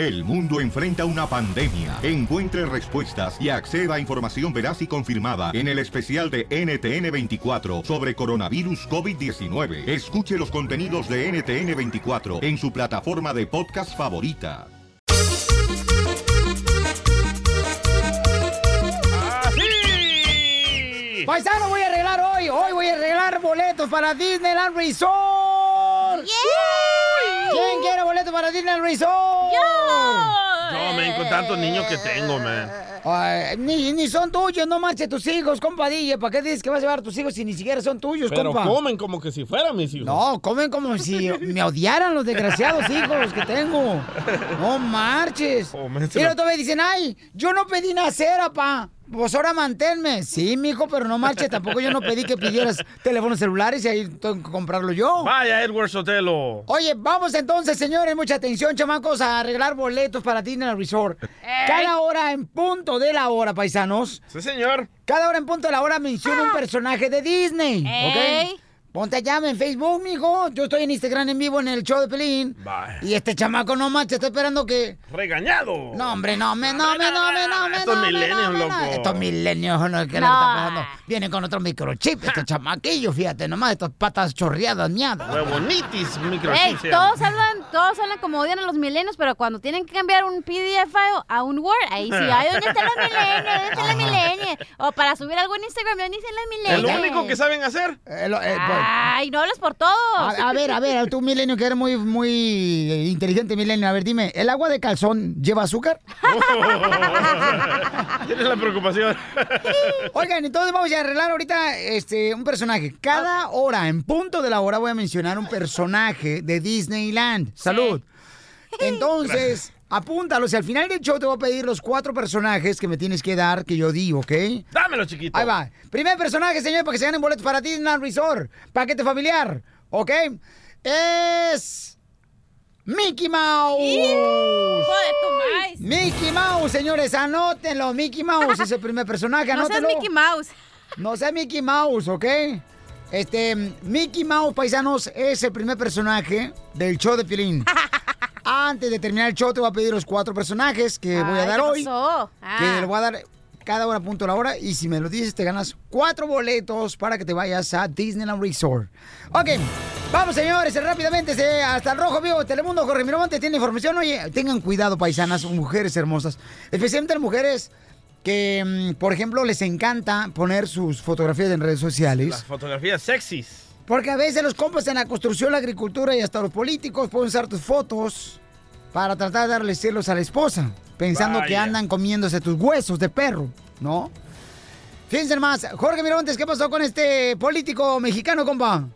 El mundo enfrenta una pandemia. Encuentre respuestas y acceda a información veraz y confirmada en el especial de NTN24 sobre coronavirus COVID-19. Escuche los contenidos de NTN24 en su plataforma de podcast favorita. Paisano, voy a arreglar hoy. Hoy voy a arreglar boletos para Disneyland Resort. ¿Quién quiere boletos para Disneyland Resort? No, men, con tantos niños que tengo, man. Ay, ni, ni son tuyos, no marches tus hijos, compadilla. ¿Para qué dices que vas a llevar a tus hijos si ni siquiera son tuyos, Pero compa? comen como que si fueran mis hijos. No, comen como si me odiaran los desgraciados hijos que tengo. No marches. Oh, man, todavía dicen, ay, yo no pedí nacer, papá. Pues ahora manténme. Sí, mijo, pero no marches. Tampoco yo no pedí que pidieras teléfonos celulares y ahí tengo que comprarlo yo. Vaya, Edward Sotelo. Oye, vamos entonces, señores, mucha atención, chamacos, a arreglar boletos para Disneyland Resort. Cada hora en punto de la hora, paisanos. Sí, señor. Cada hora en punto de la hora menciona un personaje de Disney. Ey. ¿Ok? Ponte allá en Facebook, mijo. Yo estoy en Instagram en vivo en el show de Pelín. Vaya. Y este chamaco no manches, está esperando que. Regañado. No, hombre, no, me, no, me, no, me, no, me. Estos no, me, millennials, no, loco. Estos milenios, no, ¿qué es lo que No. está pasando? Vienen con otro microchip, este chamaquillo, fíjate, nomás, estas patas chorreadas, miadas. Huevonitis, microchip. todos llama. hablan, todos hablan como odian a los milenios, pero cuando tienen que cambiar un PDF file a un Word, ahí sí, ay, ¿dónde están los milenios? ¿Dónde están los milenios? O para subir algo en Instagram, ¿dónde están los Es milenios? lo único que saben hacer. Eh, lo- eh, pues, Ay, no hables por todos. a, a ver, a ver, tú milenio que eres muy, muy inteligente milenio, a ver, dime, ¿el agua de calzón lleva azúcar? Tienes la preocupación. Oigan, entonces vamos a arreglar ahorita este, un personaje. Cada hora, en punto de la hora, voy a mencionar un personaje de Disneyland. Salud. Entonces, apúntalos. Y al final del show te voy a pedir los cuatro personajes que me tienes que dar, que yo di, ¿ok? Dámelo, chiquito. Ahí va. Primer personaje, señor, para que se ganen boletos para Disneyland Resort. Paquete familiar, ¿ok? Es... Mickey Mouse. Hijo de tu maíz. Mickey Mouse, señores, anótenlo. Mickey Mouse es el primer personaje, No seas anótenlo. Mickey Mouse. No sea Mickey Mouse, ¿ok? Este, Mickey Mouse, paisanos, es el primer personaje del show de Piolín. Antes de terminar el show, te voy a pedir los cuatro personajes que voy a dar ¿qué hoy. pasó? Que Ah. le voy a dar cada hora punto a la hora. Y si me lo dices, te ganas cuatro boletos para que te vayas a Disneyland Resort. Ok, vamos, señores, rápidamente se- hasta el rojo vivo. Telemundo, Jorge Miramonte tiene información. Oye, tengan cuidado, paisanas, mujeres hermosas. Especialmente las mujeres que, mm, por ejemplo, les encanta poner sus fotografías en redes sociales. Las fotografías sexys. Porque a veces los compas en la construcción, la agricultura y hasta los políticos pueden usar tus fotos para tratar de darle celos a la esposa, pensando que andan comiéndose tus huesos de perro, ¿no? Fíjense más, Jorge Miramontes, ¿qué pasó con este político mexicano, compa?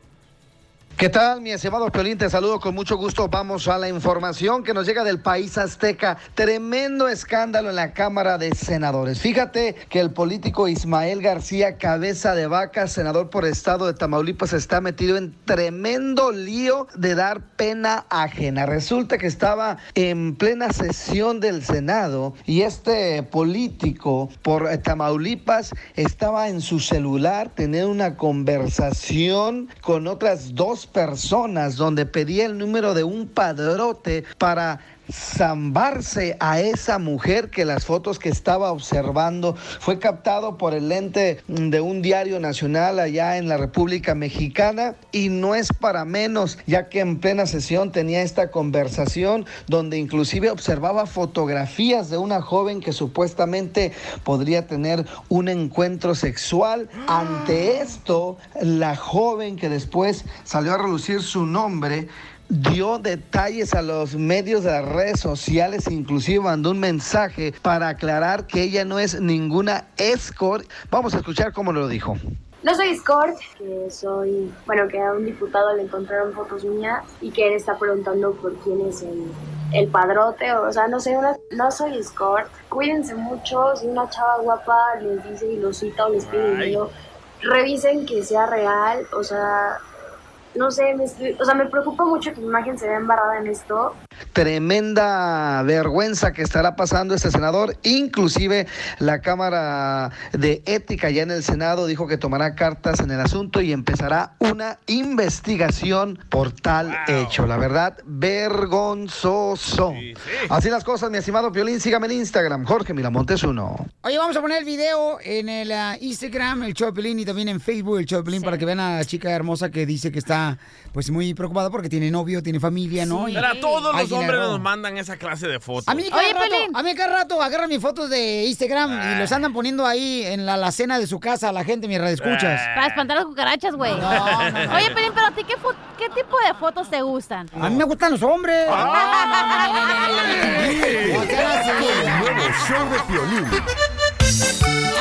¿Qué tal, mi estimado Piolín? Te saludo con mucho gusto. Vamos a la información que nos llega del país azteca. Tremendo escándalo en la Cámara de Senadores. Fíjate que el político Ismael García, cabeza de vaca, senador por estado de Tamaulipas, está metido en tremendo lío de dar pena ajena. Resulta que estaba en plena sesión del Senado y este político por Tamaulipas estaba en su celular teniendo una conversación con otras dos personas donde pedía el número de un padrote para zambarse a esa mujer que las fotos que estaba observando fue captado por el lente de un diario nacional allá en la República Mexicana. Y no es para menos ya que en plena sesión tenía esta conversación donde inclusive observaba fotografías de una joven que supuestamente podría tener un encuentro sexual. Ante esto la joven que después salió a relucir su nombre dio detalles a los medios de las redes sociales, inclusive mandó un mensaje para aclarar que ella no es ninguna escort. Vamos a escuchar cómo lo dijo. No soy escort, que soy, bueno, que a un diputado le encontraron fotos mías y que él está preguntando por quién es el, el padrote, o sea, no sé, una- no soy escort. Cuídense mucho, si una chava guapa les dice y los cita o les pide dinero, revisen que sea real, o sea, no sé, me, estoy- o sea, me preocupa mucho que mi imagen se vea embarrada en esto. tremenda vergüenza que estará pasando este senador. Inclusive la Cámara de Ética ya en el Senado dijo que tomará cartas en el asunto y empezará una investigación por tal hecho. La verdad, vergonzoso. Así las cosas, mi estimado Piolín. Sígame en Instagram, Jorge Miramontes uno. Oye, vamos a poner el video en el ah, Instagram, el Choplin, y también en Facebook, el Choplin, para que vean a la chica hermosa que dice que está pues muy preocupada porque tiene novio, tiene familia, ¿no? Y Pero a todos los hombres nos mandan esa clase de fotos. A mí, cada rato, a mí cada rato agarran mis fotos de Instagram y los andan poniendo ahí en la alacena de su casa a la gente, mis radioescuchas. Para espantar las cucarachas, güey. No, no, no. Oye, Pelín, pero a ti, ¿qué, ¿qué tipo de fotos te gustan? A mí me gustan los hombres. El nuevo show de Piolín.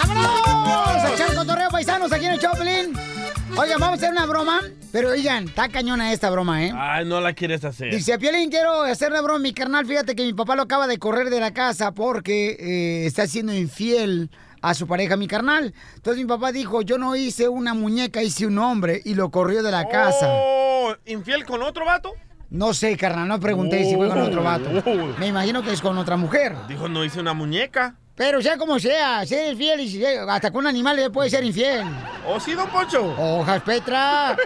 ¡Vámonos! A echar cotorreo paisanos aquí en el Choplin. Oigan, vamos a hacer una broma, pero oigan, está cañona esta broma, ¿eh? Ay, no la quieres hacer. Dice, Piolín, quiero hacer una broma. Mi carnal, fíjate que mi papá lo acaba de correr de la casa porque eh, está siendo infiel a su pareja, mi carnal. Entonces mi papá dijo, yo no hice una muñeca, hice un hombre y lo corrió de la casa. Oh, ¿Infiel con otro vato? No sé, carnal, no pregunté si fue con otro vato. Oh. Me imagino que es con otra mujer. Dijo, no hice una muñeca. Pero sea como sea, ser infiel y si- hasta con un animal le puede ser infiel. ¿O sí, don Poncho? Hojas, Petra.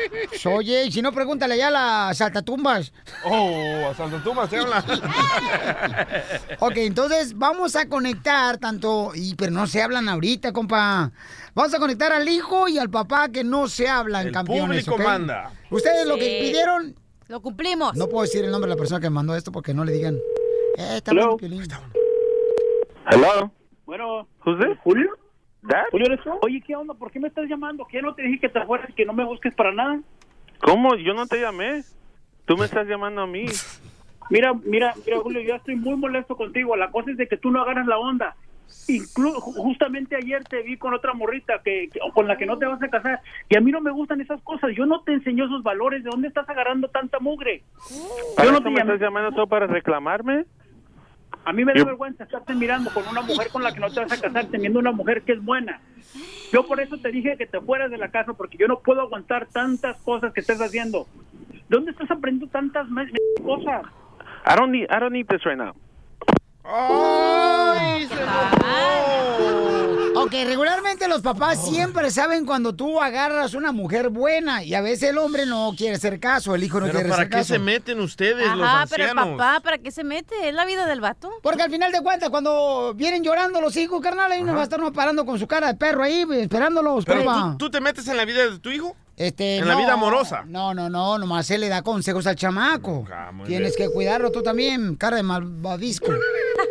Oye, y si no, pregúntale ya a las saltatumbas. Oh, a Santo Tomás se habla. Ok, entonces vamos a conectar tanto, y pero no se hablan ahorita, compa. Vamos a conectar al hijo y al papá que no se hablan, El campeones. público ¿ok? manda. Ustedes lo que pidieron, Lo cumplimos. no puedo decir el nombre de la persona que me mandó esto porque no le digan. Eh, está Hello. Hello. Bueno, Who's this? ¿Julio? Dad? ¿Julio eres tú? Oye, ¿qué onda? ¿Por qué me estás llamando? ¿Qué no te dije que te fueras y que no me busques para nada? ¿Cómo? Yo no te llamé. Tú me estás llamando a mí. Mira, mira, mira, Julio, yo estoy muy molesto contigo. La cosa es de que tú no agarras la onda. Inclu justamente ayer te vi con otra morrita que, que- con la que no te vas a casar y a mí no me gustan esas cosas. Yo no te enseño esos valores. ¿De dónde estás agarrando tanta mugre? ¿Para Yo no te me llamé. estás llamando solo para reclamarme? A mí me da vergüenza estarte mirando con una mujer con la que no te vas a casar, teniendo una mujer que es buena. Yo por eso te dije que te fueras de la casa, porque yo no puedo aguantar tantas cosas que estás haciendo. ¿Dónde estás aprendiendo tantas me- me- cosas? I don't need I don't need this right now. ¡Ay, se Ok, regularmente los papás siempre saben cuando tú agarras una mujer buena y a veces el hombre no quiere hacer caso, el hijo no Pero quiere ¿para hacer qué caso. se meten ustedes, los Ajá, pero el ancianos? papá, ¿para qué se mete? Es la vida del vato. Porque al final de cuentas, cuando vienen llorando los hijos, carnal, ahí uno va a estar uno parando con su cara de perro ahí, esperándolos, Pero. ¿tú, tú te metes en la vida de tu hijo? Este, en la vida amorosa. No, no, no, nomás él le da consejos al chamaco. Ah, Tienes bien. que cuidarlo tú también, cara de malvadisco.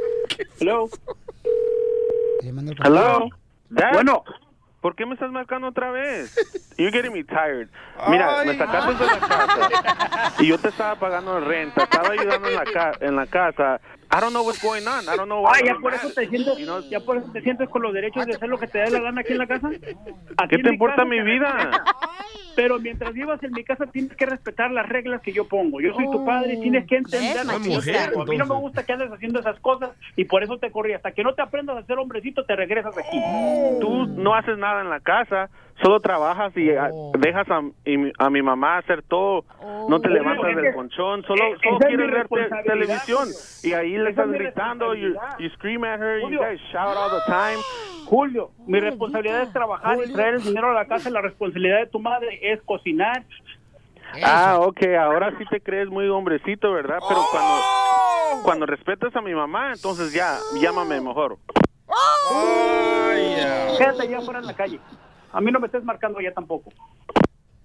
Hello. Hello. Dad. Bueno, ¿Por qué me estás marcando otra vez? You're getting me tired. Mira, Ay. me sacaste de la casa y yo te estaba pagando renta, estaba ayudando en la ca en la casa. I don't know what's going on. I don't know why. ah, ya por eso te sientes, You know, ya por eso te sientes con los derechos de hacer lo que te dé la gana aquí en la casa. Aquí ¿Qué te importa casa mi vida? Pero mientras vivas en mi casa tienes que respetar las reglas que yo pongo. Yo soy tu padre y tienes que entender. ¿Ves, lo que yo machista? hago. A mí no me gusta que andes haciendo esas cosas y por eso te corrí. Hasta que no te aprendas a ser hombrecito te regresas aquí. Tú no haces nada en la casa, solo trabajas y ah, dejas a, y a mi mamá hacer todo. No te Oh. levantas Es del colchón, solo, eh, solo es quieres ver te- televisión. Y ahí le estás es gritando, you, you scream at her, you Julio. guys shout all the time. Julio, mi responsabilidad es trabajar y traer el dinero a la casa. La responsabilidad de tu madre es cocinar. Ah, ok, ahora sí te crees muy hombrecito, ¿verdad? Pero cuando, cuando respetas a mi mamá, entonces ya, llámame mejor. Ay, ya. Quédate allá afuera en la calle. A mí no me estés marcando allá tampoco.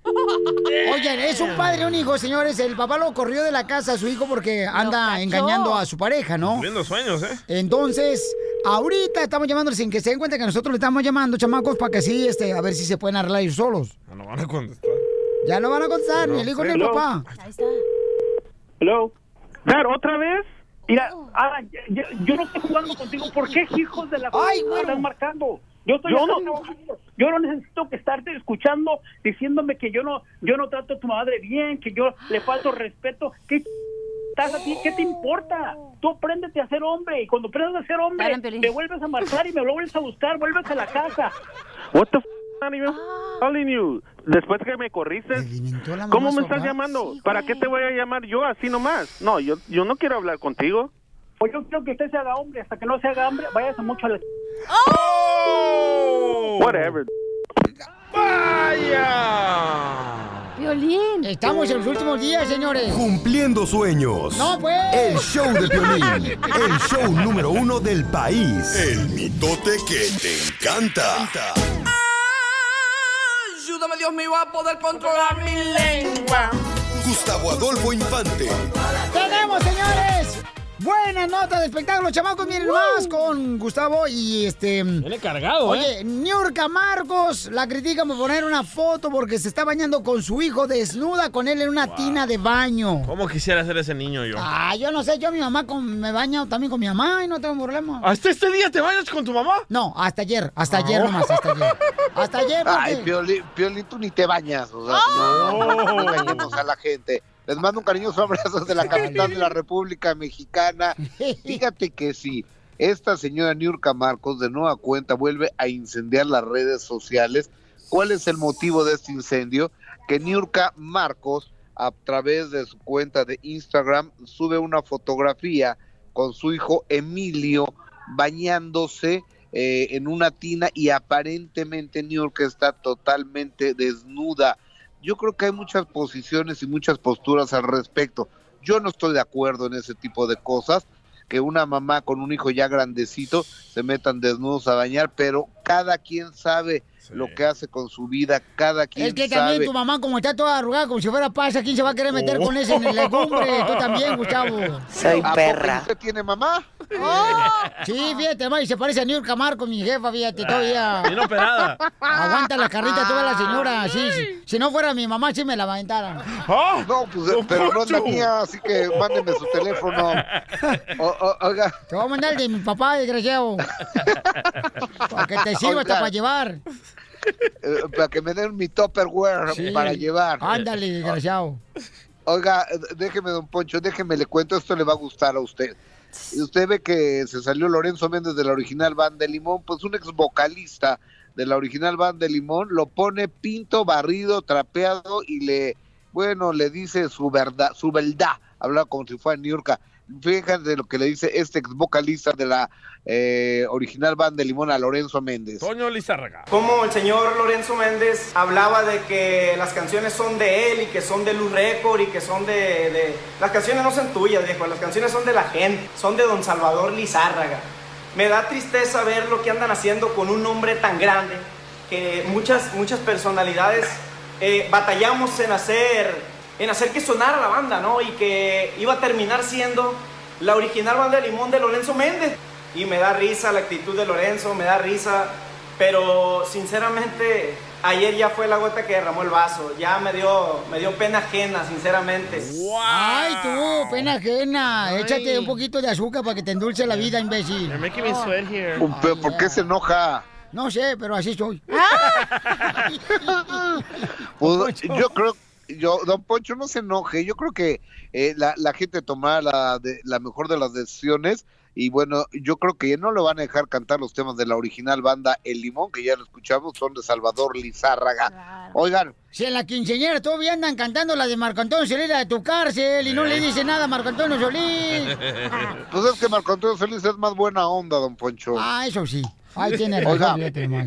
Oigan, es un padre y un hijo, señores. El papá lo corrió de la casa a su hijo porque anda engañando a su pareja, ¿no? Cumpliendo sueños, ¿eh? Entonces, ahorita estamos llamándoles sin que se den cuenta que nosotros le estamos llamando, chamacos, para que así, este, a ver si se pueden arreglar ellos solos. Ah, No van a contestar. Ya no van a contestar, ni el hijo ni el papá. Ahí está. Hello. Dad, ¿otra vez? Mira, ah, ya- ya- yo no estoy jugando contigo. ¿Por qué hijos de la Ay, me bueno. están marcando? Yo estoy Yo no- trabajando. Yo no necesito que estarte escuchando diciéndome que yo no yo no trato a tu madre bien, que yo le falto respeto. ¿Qué estás a ti? ¿Qué te importa? Tú apréndete a ser hombre y cuando aprendas a ser hombre Piolín. me vuelves a marcar y me vuelves a buscar, vuelves a la casa. What the f not even calling you. Después que me corriste, ¿cómo me estás llamando? ¿Para qué te voy a llamar yo así nomás? No, yo, yo no quiero hablar contigo. Pues yo quiero que usted se haga hombre. Hasta que no se haga hombre, váyase mucho a la... Whatever. ¡Vaya! Violín. Estamos en los últimos días, señores. Cumpliendo sueños. No, pues. El show de Piolín. El show número uno del país. El mitote que te encanta. Ayúdame, Dios mío, a poder controlar mi lengua. Gustavo Adolfo Infante. Tenemos, señores. Buenas notas de espectáculo, chamacos. Miren más con Gustavo y este. Viene cargado, Oye, ¿eh? Niurka Marcos la critican por poner una foto porque se está bañando con su hijo desnuda con él en una tina de baño. ¿Cómo quisiera ser ese niño yo? Ah, yo no sé, yo mi mamá con- me baño también con mi mamá y no tengo problema. ¿Hasta este día te bañas con tu mamá? No, hasta ayer, hasta Ah. ayer nomás, hasta ayer. Hasta ayer porque... Ay, Piolín, Piolín, tú ni te bañas. O sea, no, no, no, no engañemos a la gente. Les mando un cariñoso abrazo de la capital de la República Mexicana. Fíjate que si esta señora Niurka Marcos de nueva cuenta vuelve a incendiar las redes sociales, ¿cuál es el motivo de este incendio? Que Niurka Marcos, a través de su cuenta de Instagram, sube una fotografía con su hijo Emilio bañándose eh, en una tina y aparentemente Niurka está totalmente desnuda. Yo creo que hay muchas posiciones y muchas posturas al respecto. Yo no estoy de acuerdo en ese tipo de cosas, que una mamá con un hijo ya grandecito se metan desnudos a bañar, pero cada quien sabe lo que hace con su vida, cada quien Es que sabe. también tu mamá, como está toda arrugada, como si fuera pasa, ¿quién se va a querer meter con ese en el legumbre? Tú también, Gustavo. ¿A poco ¿Usted tiene mamá? Sí, fíjate, ma, y se parece a Niurka Marcos, mi jefa, fíjate, todavía. Bien operada. Aguanta la carrita toda la señora, sí, sí. Si no fuera mi mamá, sí me la aventaran. No, pues, eh, pero no es la mía, así que mándeme su teléfono. O- o- oiga, Te voy a mandar el de mi papá, desgraciado. Para que te sirva hasta para llevar. eh, para que me den mi Tupperware Sí. para llevar. Ándale, desgraciado. Oiga, déjeme, don Poncho, déjeme, le cuento, esto le va a gustar a usted. Y Usted ve que se salió Lorenzo Méndez de la original Banda de Limón, pues un ex vocalista de la original Banda de Limón lo pone pinto, barrido, trapeado y le, bueno, le dice su verdad, su verdad, habla como si fuera Niurka. Fíjense lo que le dice este ex vocalista de la eh, original Banda de Limón a Lorenzo Méndez. Toño Lizárraga. Como el señor Lorenzo Méndez hablaba de que las canciones son de él y que son de Luz Record y que son de, de- Las canciones no son tuyas, viejo, las canciones son de la gente, son de don Salvador Lizárraga. Me da tristeza ver lo que andan haciendo con un nombre tan grande que muchas, muchas personalidades eh, batallamos en hacer, en hacer que sonara la banda, ¿no? Y que iba a terminar siendo la original banda de Limón de Lorenzo Méndez. Y me da risa la actitud de Lorenzo, me da risa, pero sinceramente ayer ya fue la gota que derramó el vaso, ya me dio, me dio pena ajena, sinceramente. Ay, tú, pena ajena. Échate un poquito de azúcar para que te endulce la vida, imbécil. making me sweat here. Pero, ¿Por qué se enoja? No sé, pero así soy. Pues, yo creo, yo, don Poncho, no se enoje. Yo creo que eh, la, la gente tomará la, de- la mejor de las decisiones. Y bueno, yo creo que no le van a dejar cantar los temas de la original banda El Limón, que ya lo escuchamos, son de Salvador Lizárraga. Oigan, Si en la quinceañera todavía andan cantando la de Marco Antonio Solís de tu cárcel y no le dice nada a Marco Antonio Solís. pues es que Marco Antonio Solís es más buena onda, don Poncho. Ah, eso sí. Ahí tiene razón, Oiga.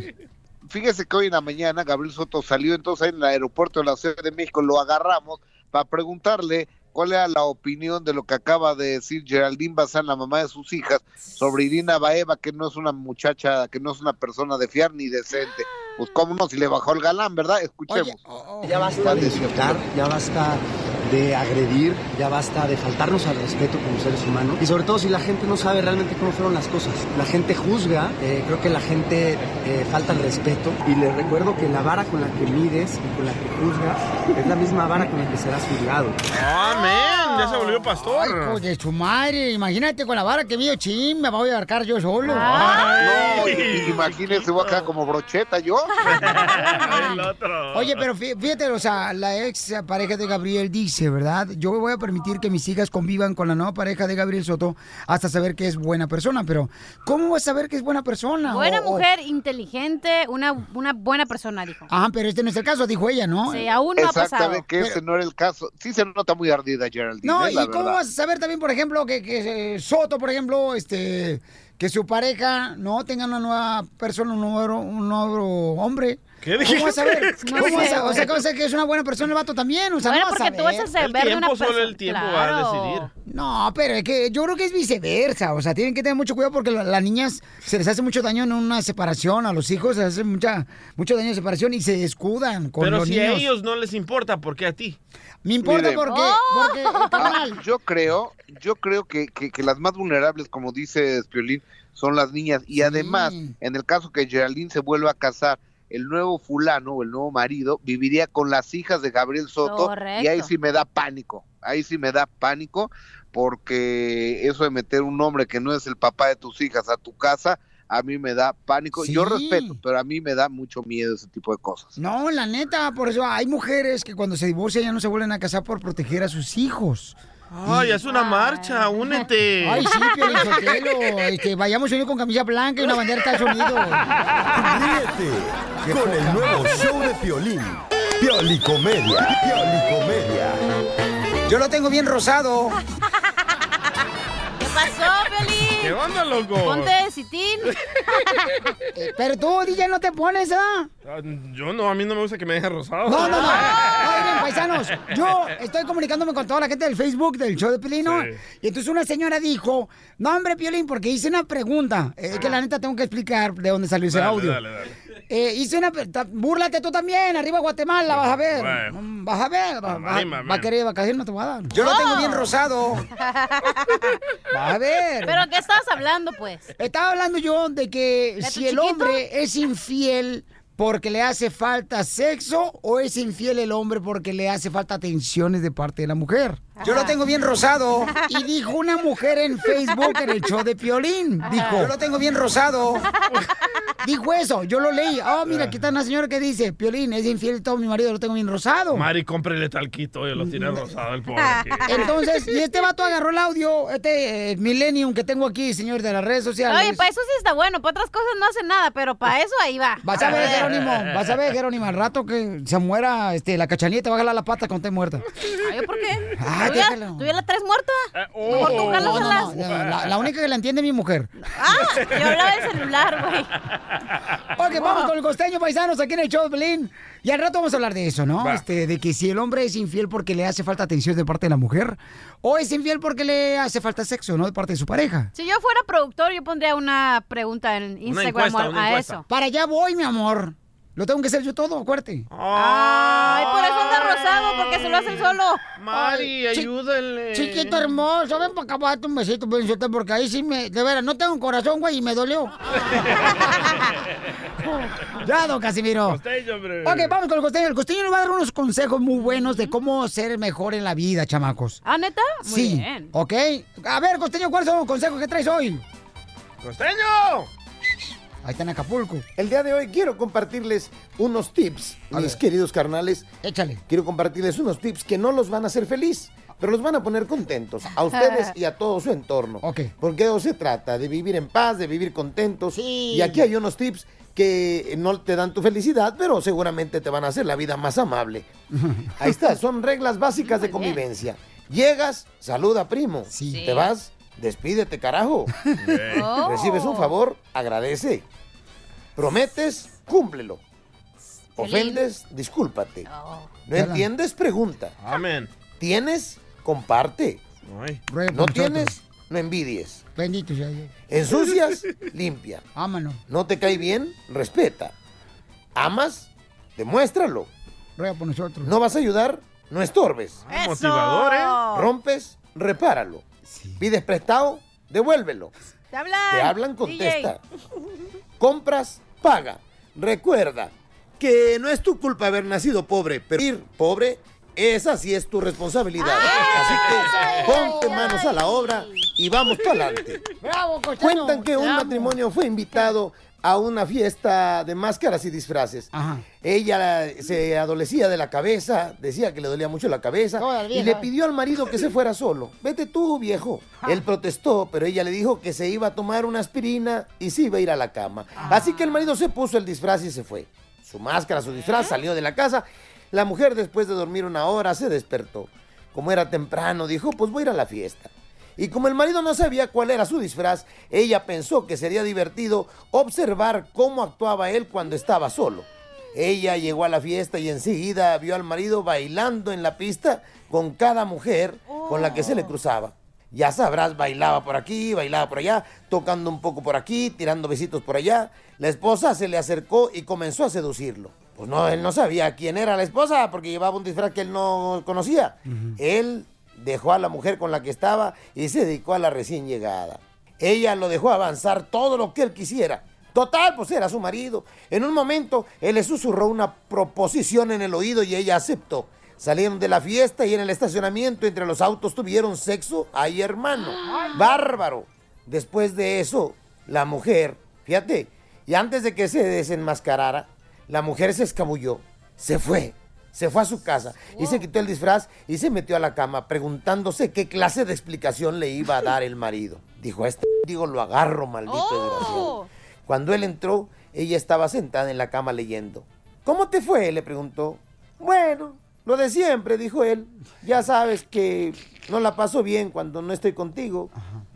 Fíjese que hoy en la mañana Gabriel Soto salió entonces en el aeropuerto de la Ciudad de México, lo agarramos para preguntarle cuál era la opinión de lo que acaba de decir Geraldine Bazán, la mamá de sus hijas, sobre Irina Baeva, que no es una muchacha, que no es una persona de fiar ni decente. Pues cómo no, si le bajó el galán, ¿verdad? Escuchemos. Ya basta de insultar, ya basta de agredir, ya basta de faltarnos al respeto como seres humanos. Y sobre todo si la gente no sabe realmente cómo fueron las cosas. La gente juzga, eh, creo que la gente eh, falta el respeto. Y les recuerdo que la vara con la que mides y con la que juzgas es la misma vara con la que serás juzgado. Amén. ya se volvió pastor. Ay, hijo de su madre. Imagínate con la vara que mío chin, me voy a abarcar yo solo. No, y- imagínese, voy a quedar como brocheta yo. Oye, pero fí- fíjate, o sea, la ex pareja de Gabriel dice, ¿verdad? Yo voy a permitir que mis hijas convivan con la nueva pareja de Gabriel Soto hasta saber que es buena persona, pero ¿cómo vas a saber que es buena persona? Buena O- o- mujer, inteligente, una, una buena persona, dijo. Ajá, pero este no es el caso, dijo ella, ¿no? Sí, aún no ha pasado. Exactamente, que ese no era el caso. Sí se nota muy ardida, Geraldine, No, eh, ¿y la cómo verdad. vas a saber también, por ejemplo, que, que eh, Soto, por ejemplo, este, que su pareja no tenga una nueva persona, un nuevo, un nuevo hombre? ¿Qué ¿Cómo vas a ver? dijiste? ¿Cómo vas a, o sea, ¿cómo vas a saber que es una buena persona el vato también? O sea, Bueno, no vas porque tú vas a saber. saber de una persona. solo el tiempo va a decidir. No, pero es que yo creo que es viceversa. O sea, tienen que tener mucho cuidado porque la- las niñas se les hace mucho daño en una separación. A los hijos se les hace mucha, mucho daño en separación y se escudan con Pero los si niños. a ellos no les importa, ¿por qué a ti? Me importa Mire. porque, porque Ah, yo creo, yo creo que, que- que las más vulnerables, como dice Piolín, son las niñas. Y además, en el caso que Geraldine se vuelva a casar, el nuevo fulano o el nuevo marido viviría con las hijas de Gabriel Soto y ahí Correcto. sí me da pánico. Ahí sí me da pánico porque eso de meter un hombre que no es el papá de tus hijas a tu casa, a mí me da pánico. Yo respeto, pero a mí me da mucho miedo ese tipo de cosas. No, la neta, por eso hay mujeres que cuando se divorcian ya no se vuelven a casar por proteger a sus hijos. Ay, es una marcha, únete. Ay, sí, Piolín Sotelo, este, vayamos unidos con camisa blanca y una bandera de Estados Unidos. Ríete con el nuevo show de Piolín. Piolicomedia. Piolicomedia. Yo lo tengo bien rosado. ¿Qué onda, loco? Ponte citín. Eh, Pero tú, DJ, no te pones, ¿ah? Ah, Yo no, a mí no me gusta que me dejen rosado. No, no, no. Oigan, paisanos, yo estoy comunicándome con toda la gente del Facebook del show de Piolino. Sí. Y entonces una señora dijo, no, hombre, Piolín, porque hice una pregunta. Es que la neta tengo que explicar de dónde salió ese Dale, audio. dale, dale. Eh, hice una... ta- Búrlate tú también, arriba Guatemala, vas a ver. Bueno. Mm, Vas a ver. Va, va- va a querer vacaciones, no te voy a dar. Yo lo tengo bien rosado. Vas a ver. ¿Pero qué estabas hablando, pues? Estaba hablando yo de que ¿De tu si el chiquito? hombre es infiel porque le hace falta sexo o es infiel el hombre porque le hace falta atenciones de parte de la mujer. Yo lo tengo bien rosado. Y dijo una mujer en Facebook en el show de Piolín. Dijo, yo lo tengo bien rosado. Dijo eso, yo lo leí. Oh, mira, aquí está una señora que dice, Piolín, es infiel todo mi marido, lo tengo bien rosado. Mari, cómprele talquito y lo tiene rosado el pobre. aquí. Entonces, y este vato agarró el audio, este eh, Millennium que tengo aquí, señor, de las redes sociales. Oye, para eso sí está bueno. Para otras cosas no hace nada, pero para eso ahí va. Vas a ver, Jerónimo, vas a ver, Jerónimo, al rato que se muera este, la cachanilla te va a jalar la pata cuando esté muerta. Ay, ¿yo por qué? Ah, ¿Tú, ya, déjalo. tú ya la traes muerta? Mejor tú No, no, no, la, la única que la entiende es mi mujer. Ah, yo hablaba del celular, güey. Ok, vamos con el costeño, paisanos, aquí en el show de Belín. Y al rato vamos a hablar de eso, ¿no? Va. Este, de que si el hombre es infiel porque le hace falta atención de parte de la mujer, o es infiel porque le hace falta sexo, ¿no? De parte de su pareja. Si yo fuera productor, yo pondría una pregunta en Instagram encuesta, a- una a encuesta. eso. Para allá voy, mi amor. Lo tengo que hacer yo todo, acuérdate. Ay, por eso anda rosado, porque se lo hace solo. Mari, Ay, chi- ayúdenle. Chiquito hermoso, ven para acá, para darte un besito, besito, porque ahí sí me, de veras, no tengo un corazón, güey, y me dolió. ya, don Casimiro. Costeño, hombre. Ok, vamos con el costeño. El costeño nos va a dar unos consejos muy buenos de cómo ser mejor en la vida, chamacos. ¿Ah, neta? Muy sí, bien. ok. A ver, costeño, ¿cuáles son los consejos que traes hoy? ¡Costeño! Ahí está en Acapulco. El día de hoy quiero compartirles unos tips, A mis ver. queridos carnales. Échale. Quiero compartirles unos tips que no los van a hacer feliz, pero los van a poner contentos a ustedes y a todo su entorno. Ok. Porque de eso se trata, de vivir en paz, de vivir contentos. Sí. Y aquí hay unos tips que no te dan tu felicidad, pero seguramente te van a hacer la vida más amable. Ahí está, son reglas básicas de bien. convivencia. Llegas, saluda primo. Sí. Te vas, despídete carajo. Oh. Recibes un favor, agradece. Prometes, cúmplelo. Ofendes, discúlpate. Oh. ¿No entiendes? Pregunta. Amén. ¿Tienes? Comparte. Ay. ¿No tienes? No envidies. Bendito sea Dios. ¿Ensucias? Limpia. Ámanos. ¿No te cae bien? Respeta. ¿Amas? Demuéstralo. Ruega por nosotros. ¿No vas a ayudar? No estorbes. Ah, motivador, ¿eh? ¿Rompes? Repáralo. ¿Pides prestado? Devuélvelo. Te hablan. Te hablan, DJ. contesta. Compras, paga. Recuerda que no es tu culpa haber nacido pobre, pero ir pobre esa sí es tu responsabilidad. Así que ponte manos a la obra y vamos para adelante. ¡Bravo! Cuentan que un amo. matrimonio fue invitado a una fiesta de máscaras y disfraces. Ella se adolecía de la cabeza, decía que le dolía mucho la cabeza y le pidió al marido que se fuera solo. Vete tú, viejo. Él protestó, pero ella le dijo que se iba a tomar una aspirina y se iba a ir a la cama. Así que el marido se puso el disfraz y se fue. Su máscara, su disfraz, salió de la casa. La mujer, después de dormir una hora, se despertó. Como era temprano, dijo, pues voy a ir a la fiesta. Y como el marido no sabía cuál era su disfraz, ella pensó que sería divertido observar cómo actuaba él cuando estaba solo. Ella llegó a la fiesta y enseguida vio al marido bailando en la pista con cada mujer con la que se le cruzaba. Ya sabrás, bailaba por aquí, bailaba por allá, tocando un poco por aquí, tirando besitos por allá. La esposa se le acercó y comenzó a seducirlo. Pues no, él no sabía quién era la esposa porque llevaba un disfraz que él no conocía. Él dejó a la mujer con la que estaba y se dedicó a la recién llegada. Ella lo dejó avanzar todo lo que él quisiera. Total, pues era su marido. En un momento, él le susurró una proposición en el oído y ella aceptó. Salieron de la fiesta y en el estacionamiento entre los autos tuvieron sexo. ¡Ay, hermano! ¡Bárbaro! Después de eso, la mujer, fíjate, y antes de que se desenmascarara, la mujer se escabulló, se fue, se fue a su casa y se quitó el disfraz y se metió a la cama preguntándose qué clase de explicación le iba a dar el marido. Dijo, a este digo, lo agarro, maldito desgraciado. Cuando él entró, ella estaba sentada en la cama leyendo. ¿Cómo te fue? le preguntó. Bueno, lo de siempre, dijo él. Ya sabes que no la paso bien cuando no estoy contigo.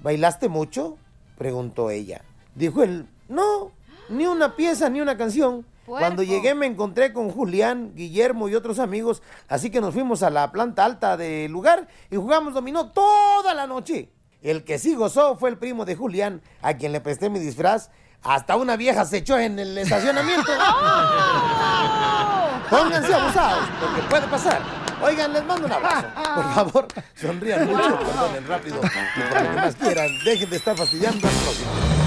¿Bailaste mucho? preguntó ella. Dijo él, no, ni una pieza, ni una canción. Cuando llegué me encontré con Julián, Guillermo y otros amigos, así que nos fuimos a la planta alta del lugar y jugamos dominó toda la noche. El que sí gozó fue el primo de Julián, a quien le presté mi disfraz. Hasta una vieja se echó en el estacionamiento. Pónganse abusados, porque puede pasar. Oigan, les mando un abrazo. Por favor, sonrían mucho, perdonen rápido. Y por lo que más quieran, dejen de estar fastidiando al próximo.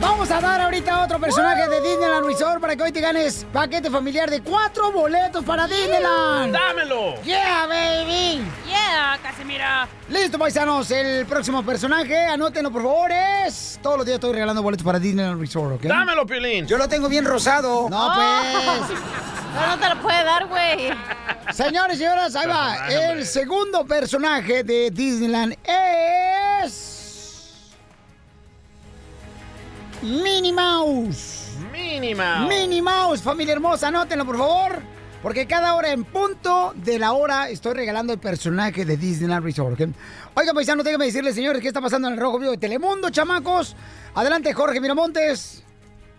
Vamos a dar ahorita otro personaje de Disneyland Resort para que hoy te ganes paquete familiar de cuatro boletos para Disneyland. ¡Dámelo! Yeah, baby. Yeah, Casimira. Listo, paisanos. El próximo personaje, anótenlo por favor, es... Todos los días estoy regalando boletos para Disneyland Resort, ¿ok? ¡Dámelo, Piolín! Yo lo tengo bien rosado. No, Oh. pues. Pero no te lo puede dar, güey. Señores y señoras, ahí va. El segundo personaje de Disneyland es... Minnie Mouse. Minnie Mouse. Minnie Mouse, familia hermosa, anótenlo por favor. Porque cada hora en punto de la hora estoy regalando el personaje de Disneyland Resort. ¿ok? Oiga, paisano, déjame decirles, señores, qué está pasando en el Rojo Vivo de Telemundo, chamacos. Adelante, Jorge Miramontes.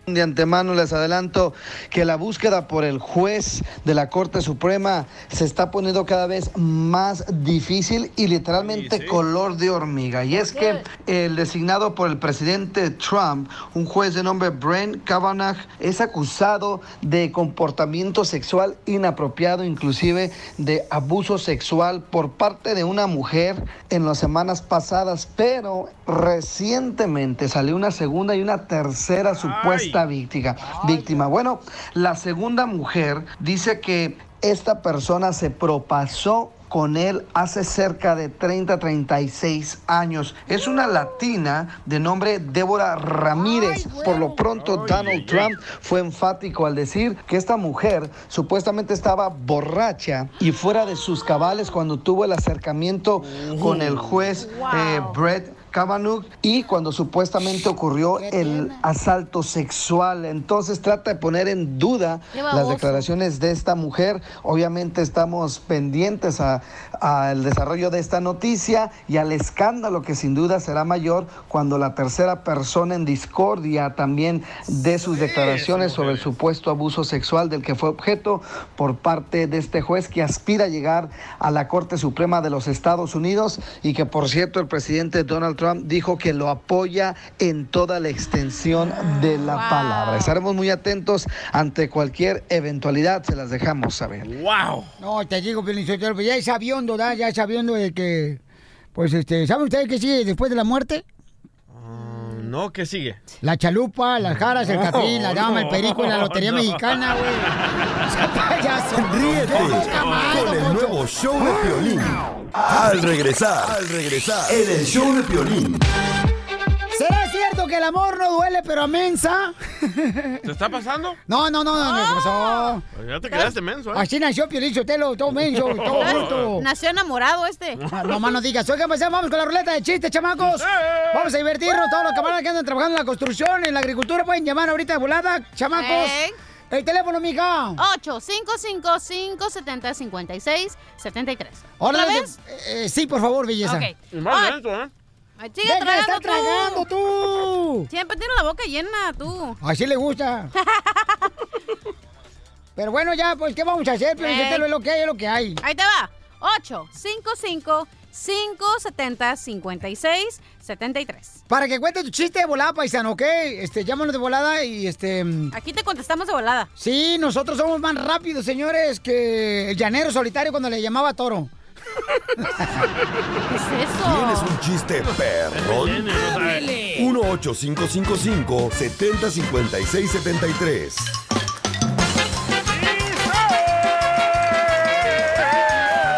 De antemano les adelanto que la búsqueda por el juez de la Corte Suprema se está poniendo cada vez más difícil y literalmente color de hormiga. Y es que el designado por el presidente Trump, un juez de nombre Brent Kavanaugh, es acusado de comportamiento sexual inapropiado, inclusive de abuso sexual por parte de una mujer en las semanas pasadas, pero recientemente salió una segunda y una tercera supuesta víctima. víctima. Bueno, la segunda mujer dice que esta persona se propasó con él hace cerca de 30, 36 años. Es una latina de nombre Débora Ramírez. Por lo pronto, Donald Trump fue enfático al decir que esta mujer supuestamente estaba borracha y fuera de sus cabales cuando tuvo el acercamiento con el juez eh, Brett Kavanaugh y cuando supuestamente ocurrió el asalto sexual. Entonces trata de poner en duda las declaraciones de esta mujer. Obviamente estamos pendientes a- al desarrollo de esta noticia y al escándalo que sin duda será mayor cuando la tercera persona en discordia también de sus declaraciones sobre el supuesto abuso sexual del que fue objeto por parte de este juez que aspira a llegar a la Corte Suprema de los Estados Unidos y que por cierto el presidente Donald Trump dijo que lo apoya en toda la extensión de la palabra. Estaremos muy atentos ante cualquier eventualidad, se las dejamos saber. ¡Wow! No, te digo, pues ya es sabiondo, ¿da? Ya es sabiondo de que... Pues, este, ¿saben ustedes qué sigue después de la muerte? No, ¿qué sigue? La chalupa, las jaras, el No, catrín, la dama, el perico y la lotería no. mexicana, güey. Payaso. Ríete con el nuevo show de Piolín. Al regresar, al regresar, en el show de Piolín. ¿Será cierto que el amor no duele, pero amensa? ¿Te está pasando? No, no, no, no, no, ¿qué pasó? Ya te quedaste menso, ¿eh? Así nació Piolín Sotelo, todo menso, todo bruto. Nació enamorado este. Ah, No más no digas, oigan, pues, vamos con la ruleta de chistes, chamacos. Vamos a divertirnos, todos los camaradas que andan trabajando en la construcción, en la agricultura, pueden llamar ahorita de volada, chamacos. El teléfono, mija. 8 555 570 56 73 Ahora, ¿Otra de- vez? eh, sí, por favor, belleza. Ok. Y más lento, ¿eh? Ay, sigue Deja de tragando estar tú. tragando tú. Siempre tienes la boca llena tú. Así le gusta. Pero bueno, ya, pues, ¿qué vamos a hacer? Pero es lo que hay, es lo que hay. Ahí te va. 8 55 570 56 73 Para que cuente tu chiste de volada, paisano, ¿ok? Este, llámanos de volada y este... Aquí te contestamos de volada. Sí, nosotros somos más rápidos, señores, que el llanero solitario cuando le llamaba toro. ¿Qué es eso? ¿Tienes un chiste perrón? 1-8555-705673.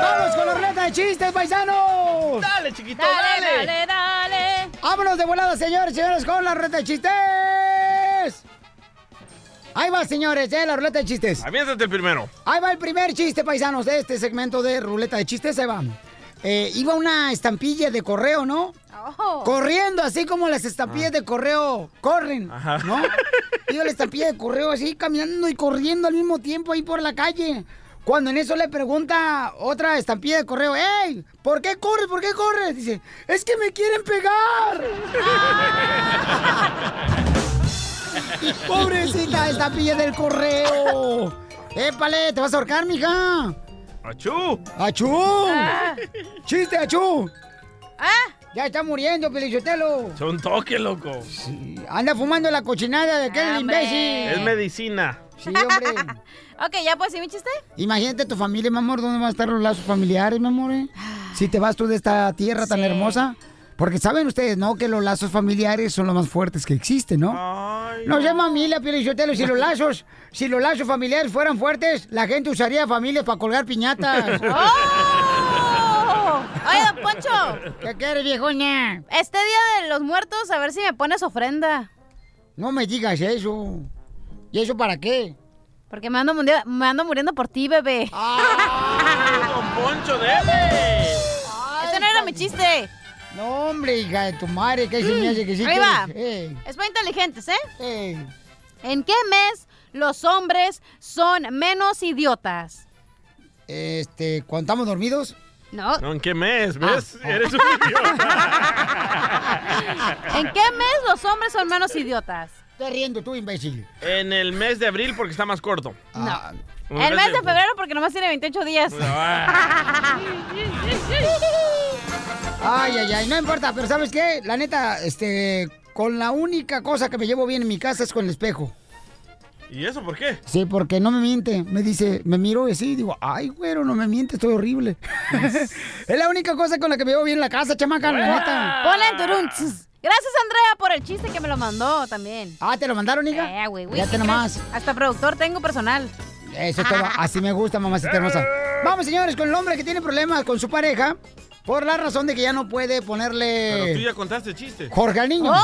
¡Vamos con la ruleta de chistes, paisanos! Dale, chiquito, Dale, dale. dale, dale. ¡Vámonos de volada, señores y señores, con la ruleta de chistes! Ahí va, señores, eh, la ruleta de chistes. Aviéntate el primero. Ahí va el primer chiste, paisanos, de este segmento de ruleta de chistes. Ahí va. Eh, iba una estampilla de correo, ¿no? Oh. Corriendo, así como las estampillas de correo corren, Ajá. ¿no? Iba la estampilla de correo así, caminando y corriendo al mismo tiempo ahí por la calle. Cuando en eso le pregunta otra estampilla de correo, ¡Ey! ¿Por qué corres? ¿Por qué corres? Dice, es que me quieren pegar. Pobrecita estampilla del correo. ¡Épale! ¿Te vas a ahorcar, mija? ¡Achú! ¡Achú! Ah. ¡Chiste, achú! Ah, Ya está muriendo, Pelichotelo. Son toque, loco. Anda fumando la cochinada de aquel Ah, Hombre. imbécil. Es medicina. Sí, hombre. ok, ¿ya puedes decir mi chiste? Imagínate tu familia, mi amor, ¿dónde van a estar los lazos familiares, mi amor? eh? Si te vas tú de esta tierra tan Sí. hermosa. Porque saben ustedes, ¿no? Que los lazos familiares son los más fuertes que existen, ¿no? Ay, No sé, familia, Pelichotelo, si los lazos, si los lazos familiares fueran fuertes, la gente usaría familias para colgar piñatas. ¡Oh! Oye, don Poncho, ¿Qué quieres, viejona? este día de los muertos, a ver si me pones ofrenda. No me digas eso. ¿Y eso para qué? Porque me ando, mundi- me ando muriendo por ti, bebé. Don Poncho, dele. Ese no era mi chiste. No, hombre, hija de tu madre, ¿qué se me hace que sí Ahí va. Ey, Es para inteligentes, ¿eh? ey. ¿En qué mes los hombres son menos idiotas? Este, cuando estamos dormidos. No. No, ¿en qué mes? ¿Ves? Ah. Eres un idiota. ¿En qué mes los hombres son menos idiotas? Estás riendo tú, imbécil. En el mes de abril porque está más corto. Ah, Un El mes de febrero porque nomás tiene 28 días. Ah, Ay, ay, ay, no importa, pero ¿sabes qué? La neta, este, con la única cosa que me llevo bien en mi casa es con el espejo. ¿Y eso por qué? Sí, porque no me miente. Me dice, me miro y así, digo, ay, güero, no me miente, estoy horrible. es la única cosa con la que me llevo bien en la casa, chamaca, la neta. Ponle en turun. Gracias, Andrea, por el chiste que me lo mandó también. Ah, ¿te lo mandaron, hija? Eh, güey, güey. Fíjate ¿qué nomás. Hasta productor tengo personal. Eso es todo. Así me gusta, mamacita hermosa. Vamos, señores, con el hombre que tiene problemas con su pareja por la razón de que ya no puede Pero tú ponerle ya contaste el chiste. Jorge al niño. ¡Oh!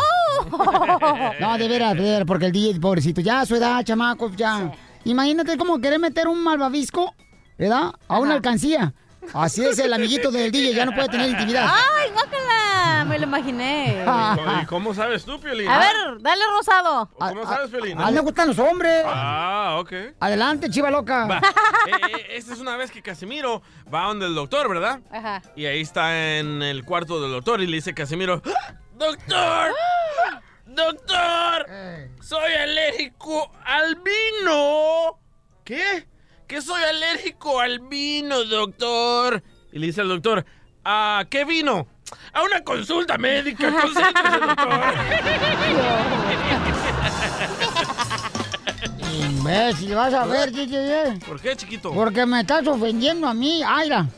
No, de veras, de veras, porque el DJ, pobrecito, ya a su edad, chamaco, ya. Imagínate como querer meter un malvavisco, ¿verdad? A una alcancía. Así es el amiguito del DJ, ya no puede tener intimidad. ¡Ay, guácala! Me lo imaginé. ¿Y cómo- ¿Y cómo sabes tú, Piolín? A ver, dale rosado. ¿Cómo sabes, Piolín? A él le gustan los hombres. Ah, ok. Adelante, chiva loca. Va. Eh, eh, esta es una vez que Casimiro va donde el doctor, ¿verdad? Ajá. Y ahí está en el cuarto del doctor y le dice Casimiro, ¡Ah! ¡Doctor! ¡Doctor! ¡Soy alérgico al vino! ¿Qué? ¿Que soy alérgico al vino, doctor? Y le dice al doctor, ¿a qué vino? A una consulta médica, concéntrese, doctor. Imbécil, vas a ver, DJ. ¿Por qué, chiquito? Porque me estás ofendiendo a mí, Aira.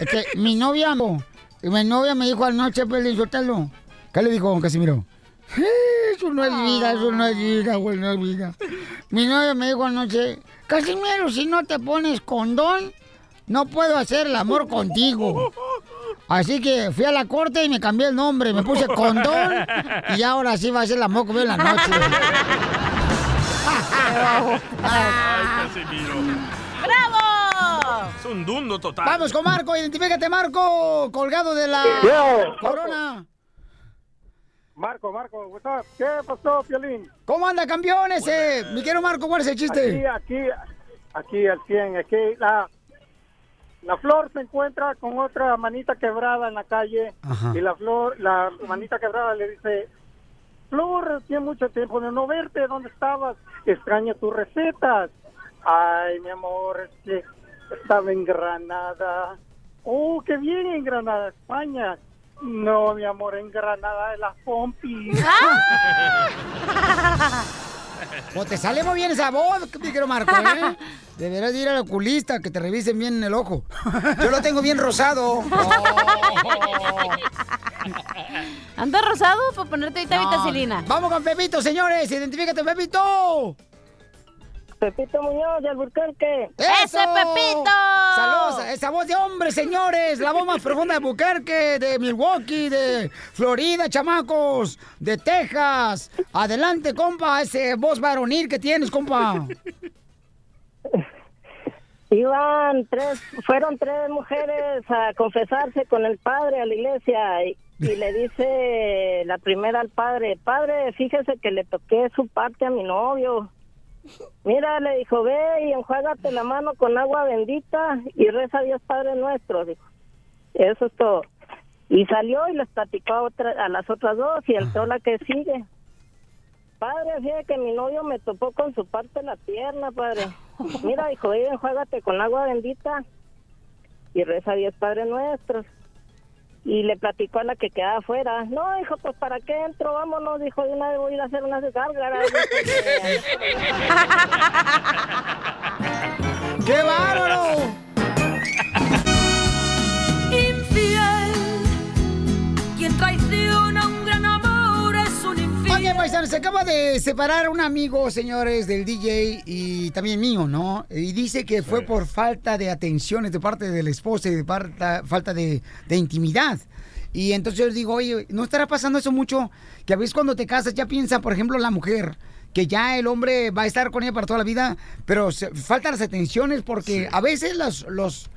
Este, mi novia, mi novia me dijo anoche, Pelín Sotelo. ¿Qué le dijo, don Casimiro? Eso no es vida, eso no es vida, güey, no es vida. Mi novia me dijo anoche, Casimiro, si no te pones condón, no puedo hacer el amor contigo. Así que fui a la corte y me cambié el nombre, me puse condón y ahora sí va a ser el amor conmigo en la noche. Ay, Casimiro. ¡Bravo! Es un dundo total. Vamos con Marco, identifícate Marco, colgado de la corona. Marco, Marco, what's up? ¿qué pasó, Piolín? ¿Cómo anda, campeones? Eh, mi querido Marco, ¿cuál es el chiste? Aquí, aquí, aquí al 100, aquí la, la flor se encuentra con otra manita quebrada en la calle Ajá. y la flor, la manita quebrada le dice, Flor, tiene mucho tiempo de no verte, ¿dónde estabas? Extraño tus recetas. Ay, mi amor, es que estaba en Granada. Oh, qué bien en Granada, España. No, mi amor, en Granada de las Pompis. O te sale muy bien esa voz, mi querido Marco, ¿eh? Deberás de ir al oculista que te revisen bien el ojo. Yo lo tengo bien rosado. ¿Anda rosado para ponerte ahorita No. vitacilina? Vamos con Pepito, señores. Identifícate, Pepito. Pepito Muñoz de Alburquerque. ¡Eso, Pepito! Saludos a esa voz de hombre, señores. La voz más profunda de Buquerque, de Milwaukee, de Florida, chamacos, de Texas. Adelante, compa, ese voz varonil que tienes, compa. Iban tres, fueron tres mujeres a confesarse con el padre a la iglesia y, y le dice la primera al padre, padre, fíjese que le toqué su parte a mi novio. Mira, le dijo, ve y enjuágate la mano con agua bendita y reza a Dios Padre nuestro. Dijo, eso es todo. Y salió y les platicó a, otra- a las otras dos y entró la que sigue. Padre, fíjate que mi novio me topó con su parte de la pierna, padre. Mira, dijo, ve, enjuágate con agua bendita y reza a Dios Padre nuestro. Y le platicó a la que quedaba afuera. No, dijo, pues ¿para qué entro? Vámonos, dijo, de una vez voy a hacer unas gárgaras. ¡Qué bárbaro! Paisanos, se acaba de separar un amigo, señores, del DJ y también mío, ¿no? Y dice que fue por falta de atenciones de parte del esposo y de parta- falta de, de intimidad. Y entonces yo digo, oye, ¿no estará pasando eso mucho? Que a veces cuando te casas ya piensa, por ejemplo, la mujer, que ya el hombre va a estar con ella para toda la vida, pero se- faltan las atenciones porque a veces los, los,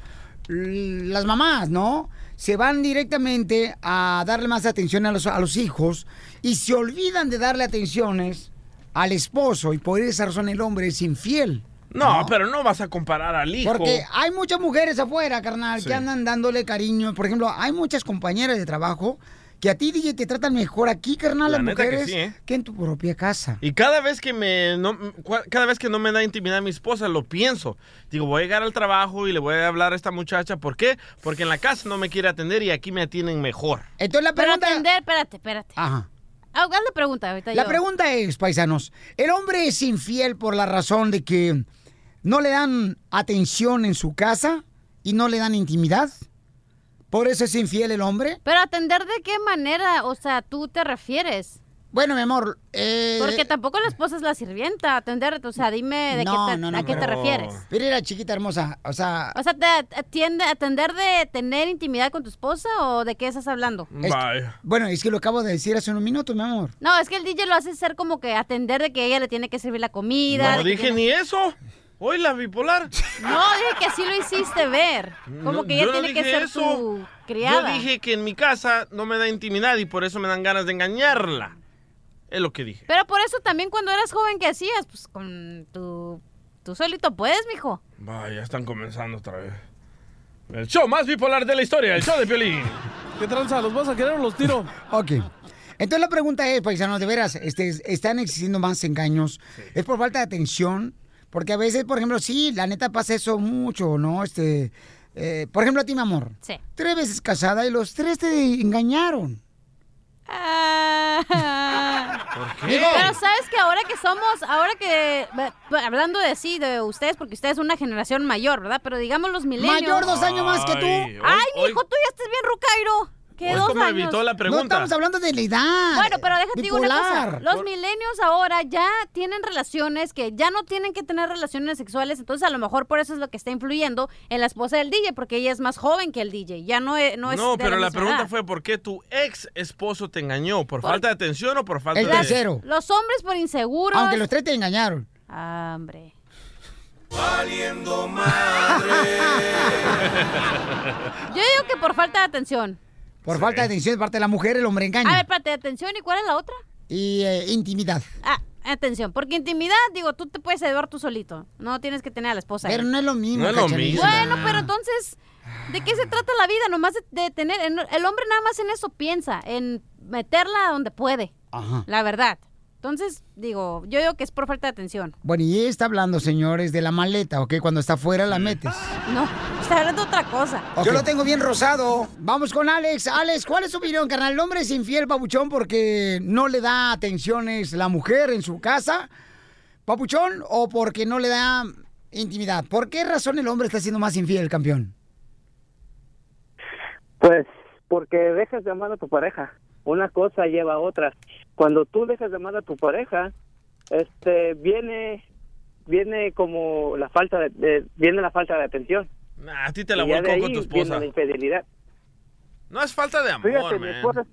las mamás, ¿no? Se van directamente a darle más atención a los, a los hijos y se olvidan de darle atenciones al esposo y por esa razón el hombre es infiel. No, pero no vas a comparar al hijo. Porque hay muchas mujeres afuera, carnal, Sí. que andan dándole cariño. Por ejemplo, hay muchas compañeras de trabajo que a ti, DJ, te tratan mejor aquí, carnal, La las neta que mujeres, sí, ¿eh? que en tu propia casa. Y cada vez que me no, cada vez que no me da intimidad mi esposa, lo pienso. Digo, voy a llegar al trabajo y le voy a hablar a esta muchacha. ¿Por qué? Porque en la casa no me quiere atender y aquí me atienden mejor. Entonces la Pero pregunta... atender, espérate, espérate. Ajá. Ah, haz la pregunta ahorita La yo. pregunta es, paisanos, ¿el hombre es infiel por la razón de que no le dan atención en su casa y no le dan intimidad? ¿Por eso es infiel el hombre? Pero atender de qué manera, o sea, tú te refieres. Bueno, mi amor, eh... Porque tampoco la esposa es la sirvienta, atender, o sea, dime de no, qué te- no, no, a qué te pero- refieres. Pero era chiquita hermosa, o sea... O sea, ¿te atiende, atender de tener intimidad con tu esposa o de qué estás hablando? es- bueno, es que lo acabo de decir hace unos minutos, mi amor. No, es que el DJ lo hace ser como que atender de que ella le tiene que servir la comida. No dije tiene- ni eso. Hoy la bipolar. No, dije que así lo hiciste ver. Como No, que ella no tiene que ser eso. tu criada. Yo dije que en mi casa no me da intimidad y por eso me dan ganas de engañarla. Es lo que dije. Pero por eso también cuando eras joven, ¿qué hacías? Pues con tu... Tú solito puedes, mijo. Vaya, ya están comenzando otra vez. El show más bipolar de la historia, el show de Piolín. ¿Qué tranza? ¿Los vas a querer o los tiro? Ok. Entonces la pregunta es, paisanos, de veras, este, ¿están existiendo más engaños? ¿Es por falta de atención? Porque a veces, por ejemplo, sí, la neta pasa eso mucho, ¿no? Este, eh, por ejemplo, a ti, mi amor. Sí. Tres veces casada y los tres te engañaron. ¿Por qué? Pero sabes que ahora que somos, ahora que, b- hablando de sí, de ustedes, porque ustedes son una generación mayor, ¿verdad? Pero digamos los milenios. Mayor dos años más que tú. Ay, Ay, hoy- mijo, tú ya estás bien rucairo. ¿Qué Es dos como años? evitó la No estamos hablando de la edad. Bueno, pero déjate digo una cosa. bipolar. Los milenios ahora ya tienen relaciones que ya no tienen que tener relaciones sexuales, entonces a lo mejor por eso es lo que está influyendo en la esposa del DJ, porque ella es más joven que el DJ. Ya no es. No, es No, de pero la pregunta edad. fue ¿por qué tu ex esposo te engañó? ¿Por, falta de atención o por falta El de...? tercero. Los hombres por inseguros. Aunque los tres te engañaron. Ah, hombre. Valiendo madre. Yo digo que por falta de atención. Por falta de atención de parte de la mujer, el hombre A engaña. ver, espérate, atención, ¿y cuál es la otra? Y eh, intimidad. Ah, atención, porque intimidad, digo, tú te puedes llevar tú solito. No tienes que tener a la esposa. Pero ahí. no es lo mismo, No es lo mismo. Bueno, pero entonces, ¿de qué se trata la vida? Nomás de, de tener. en- el hombre nada más en eso piensa, en meterla donde puede. Ajá. La verdad. Entonces, digo, yo digo que es por falta de atención. Bueno, y ella está hablando, señores, de la maleta, ¿ok? Cuando está afuera la metes. No, está hablando de otra cosa. Yo lo tengo bien rosado. Vamos con Alex. Alex, ¿cuál es tu opinión, carnal? ¿El hombre es infiel, papuchón, porque no le da atenciones la mujer en su casa, papuchón, o porque no le da intimidad? ¿Por qué razón el hombre está siendo más infiel, campeón? Pues porque dejas de amar a tu pareja. Una cosa lleva a otra. Cuando tú dejas de amar a tu pareja, este viene viene como la falta de, de- viene la falta de atención. Nah, a ti te la Y volcó con tu esposa. viene la infidelidad. No es falta de amor, Fíjate, mi esposa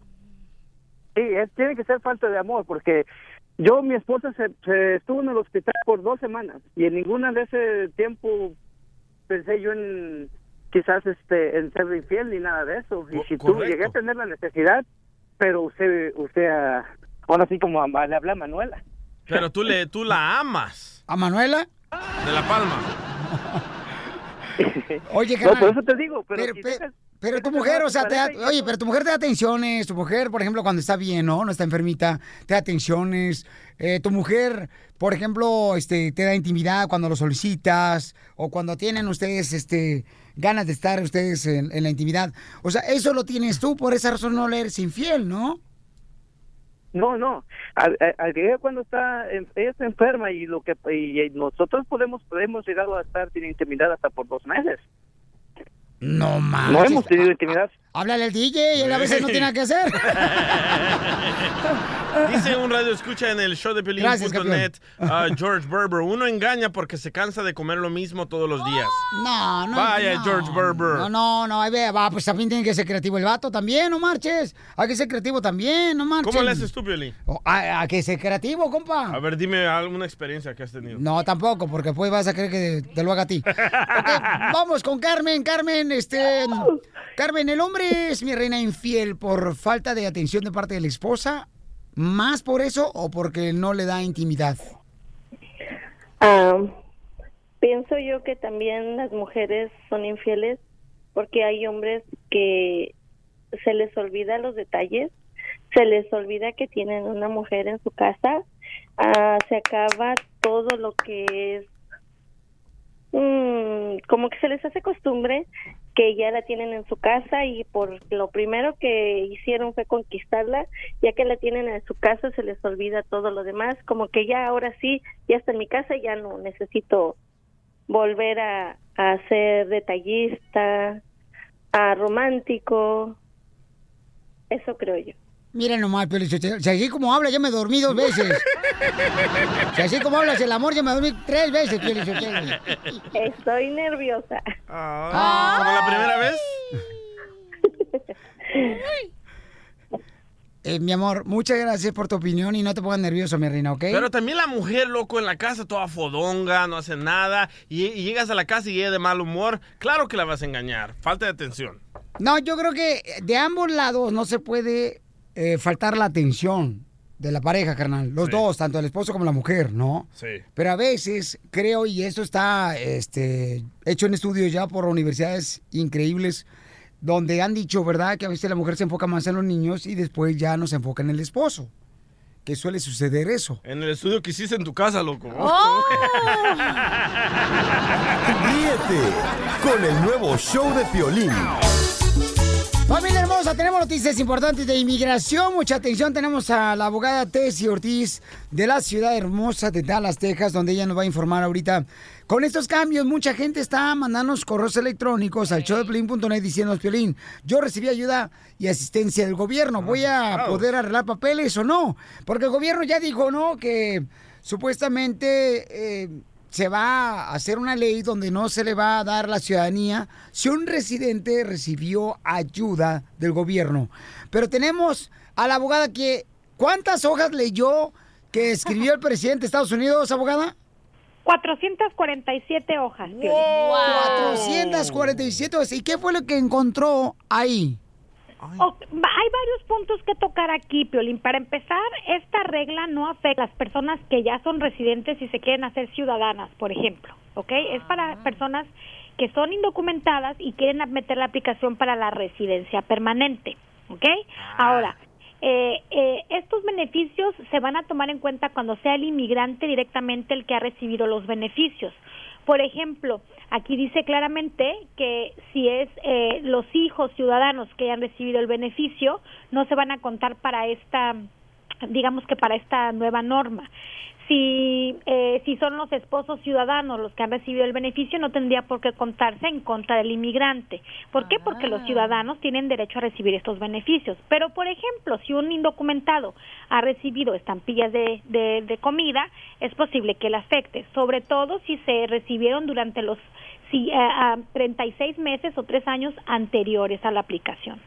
Sí, es, tiene que ser falta de amor porque yo mi esposa se, se estuvo en el hospital por dos semanas y en ninguna de ese tiempo pensé yo en quizás este en ser infiel ni nada de eso y si tú correcto. llegué a tener la necesidad pero usted usted ah, ahora sí como a- le habla a Manuela Pero tú, le, tú la amas. ¿A Manuela? De La Palma. Oye, No, carnal. por eso te digo, pero Pero, si pe- dejas- pero tu dejas mujer, a o tu sea, te da- pareja y- oye, pero tu mujer te da atenciones, tu mujer, por ejemplo, cuando está bien, ¿no? No está enfermita, te da atenciones. Eh, tu mujer, por ejemplo, este, te da intimidad cuando lo solicitas o cuando tienen ustedes, este, ganas de estar ustedes en, en la intimidad. O sea, eso lo tienes tú, por esa razón no le eres infiel, ¿no? No, no. Al, al- al cuando está, en- ella está enferma y lo que y, nosotros podemos podemos llegar a estar sin intimidad hasta por dos meses. No más. No hemos tenido intimidad. Háblale al DJ, él a veces no tiene nada que hacer. Dice un radio escucha en el show de Gracias, Pelín.net, uh, George Berber, uno engaña porque se cansa de comer lo mismo todos los días. No, no. Vaya, no. George Berber. No, no, no, ahí ve, va, pues también tiene que ser creativo el vato también, no marches. Hay que ser creativo también, no marches. ¿Cómo le haces tú, Piolín? Oh, ¿A, a que ser creativo, compa? A ver, dime alguna experiencia que has tenido. No, tampoco, porque después vas a creer que te lo haga a ti. Ok, vamos con Carmen. Carmen, este. Carmen, ¿el hombre es mi reina infiel por falta de atención de parte de la esposa? ¿Más por eso o porque no le da intimidad? Ah, pienso yo que también las mujeres son infieles porque hay hombres que se les olvida los detalles, se les olvida que tienen una mujer en su casa, ah, se acaba todo lo que es mm, como que se les hace costumbre que ya la tienen en su casa y por lo primero que hicieron fue conquistarla, ya que la tienen en su casa se les olvida todo lo demás, como que ya ahora sí, ya está en mi casa, ya no necesito volver a, a ser detallista, a romántico, eso creo yo. Miren nomás, Sotelo, si así como habla, ya me dormí dos veces. Si así como hablas el amor, ya me dormí tres veces, Piolín. Estoy nerviosa. Ah, ¿Como la primera vez? Eh, mi amor, muchas gracias por tu opinión y no te pongas nervioso, mi reina, ¿ok? Pero también la mujer, loco, en la casa toda fodonga, no hace nada, y, y llegas a la casa y ella de mal humor, claro que la vas a engañar. Falta de atención. No, yo creo que de ambos lados no se puede eh, faltar la atención de la pareja, carnal. Los dos, tanto el esposo como la mujer, ¿no? Sí. Pero a veces creo, y esto está este, hecho en estudios ya por universidades increíbles, donde han dicho, ¿verdad?, que a veces la mujer se enfoca más en los niños y después ya no se enfoca en el esposo. Que suele suceder eso. En el estudio que hiciste en tu casa, loco. Ríete con el nuevo show de Piolín. Familia hermosa, tenemos noticias importantes de inmigración. Mucha atención, tenemos a la abogada Tessie Ortiz de la ciudad hermosa de Dallas, Texas, donde ella nos va a informar ahorita. Con estos cambios, mucha gente está mandándonos correos electrónicos al showdeplin.net diciendo, Piolín, yo recibí ayuda y asistencia del gobierno. ¿Voy a poder arreglar papeles o no? Porque el gobierno ya dijo, ¿no? Que supuestamente... eh, se va a hacer una ley donde no se le va a dar la ciudadanía si un residente recibió ayuda del gobierno. Pero tenemos a la abogada que, ¿cuántas hojas leyó que escribió el presidente de Estados Unidos, abogada? 447 hojas. Piolín. 447 hojas. ¿Y qué fue lo que encontró ahí? Hay varios puntos que tocar aquí, Piolín. Para empezar, esta regla no afecta a las personas que ya son residentes y se quieren hacer ciudadanas, por ejemplo, ¿ok? Es para personas que son indocumentadas y quieren meter la aplicación para la residencia permanente, ¿ok? Ahora, eh, eh, estos beneficios se van a tomar en cuenta cuando sea el inmigrante directamente el que ha recibido los beneficios. Por ejemplo, aquí dice claramente que si es eh, los hijos ciudadanos que hayan recibido el beneficio, no se van a contar para esta, digamos que para esta nueva norma. Si, eh, si son los esposos ciudadanos los que han recibido el beneficio, no tendría por qué contarse en contra del inmigrante. ¿Por qué? Porque los ciudadanos tienen derecho a recibir estos beneficios. Pero, por ejemplo, si un indocumentado ha recibido estampillas de, de, de comida, es posible que le afecte, sobre todo si se recibieron durante los si, eh, ah, 36 meses o tres años anteriores a la aplicación.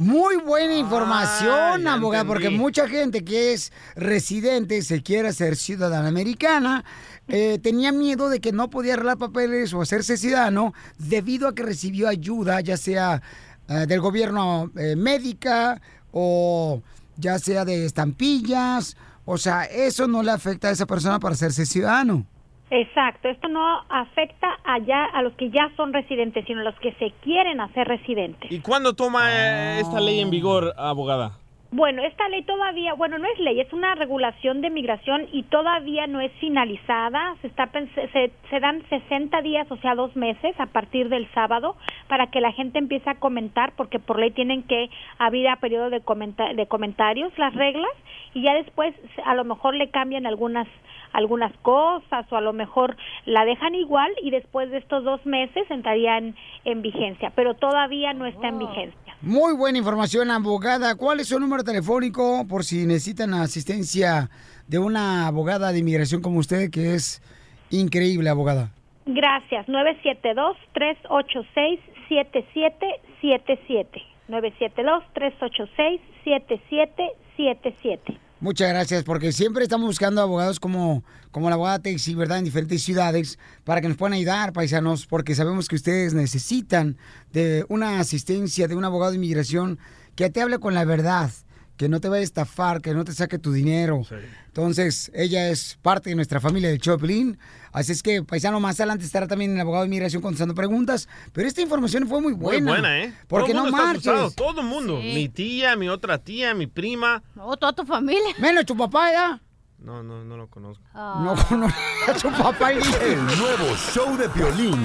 Muy buena información, ya abogada, porque mucha gente que es residente, se quiere hacer ciudadana americana, eh, tenía miedo de que no podía arreglar papeles o hacerse ciudadano debido a que recibió ayuda, ya sea eh, del gobierno eh, médica o ya sea de estampillas. O sea, eso no le afecta a esa persona para hacerse ciudadano. Exacto, esto no afecta allá a los que ya son residentes, sino a los que se quieren hacer residentes. ¿Y cuándo toma eh, esta ley en vigor, abogada? Bueno, esta ley todavía, bueno, no es ley, es una regulación de migración y todavía no es finalizada. Se, está, se, se dan 60 días, o sea, dos meses a partir del sábado para que la gente empiece a comentar, porque por ley tienen que abrir a periodo de, comenta- de comentarios las reglas y ya después a lo mejor le cambian algunas algunas cosas o a lo mejor la dejan igual y después de estos dos meses entrarían en vigencia, pero todavía no está en vigencia. Muy buena información, abogada. ¿Cuál es su número telefónico por si necesitan asistencia de una abogada de inmigración como usted, que es increíble, abogada? Gracias. 972-386-7777. 972-386-7777. Muchas gracias, porque siempre estamos buscando abogados como, como la abogada Texi, ¿verdad? En diferentes ciudades, para que nos puedan ayudar, paisanos, porque sabemos que ustedes necesitan de una asistencia, de un abogado de inmigración que te hable con la verdad, que no te vaya a estafar, que no te saque tu dinero. Entonces, ella es parte de nuestra familia de Choplin. Así es que, paisano, más adelante estará también el abogado de inmigración contestando preguntas. Pero esta información fue muy buena. Muy buena, ¿eh? Porque todo no marches. asustado, todo el mundo. Mi tía, mi otra tía, mi prima. No, toda tu familia. Menos tu papá, ¿ya? No, no, no lo conozco. No conozco a tu papá. El nuevo show de Piolín.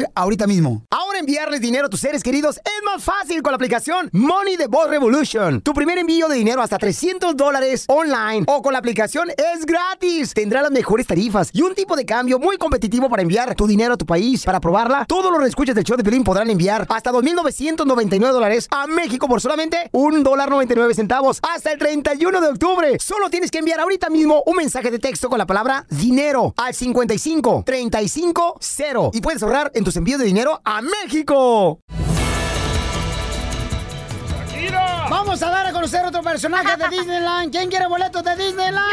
ahorita mismo. Ahora enviarles dinero a tus seres queridos es más fácil con la aplicación Money the Boss Revolution. Tu primer envío de dinero hasta 300 dólares online o con la aplicación es gratis. Tendrá las mejores tarifas y un tipo de cambio muy competitivo para enviar tu dinero a tu país. Para probarla, todos los escuchas del show de Pelín podrán enviar hasta 2.999 dólares a México por solamente un dólar 99 centavos hasta el 31 de octubre. Solo tienes que enviar ahorita mismo un mensaje de texto con la palabra dinero al 55 35 0 y puedes ahorrar en tus envíos de dinero a México. Vamos a dar a conocer otro personaje de Disneyland. ¿Quién quiere boletos de Disneyland?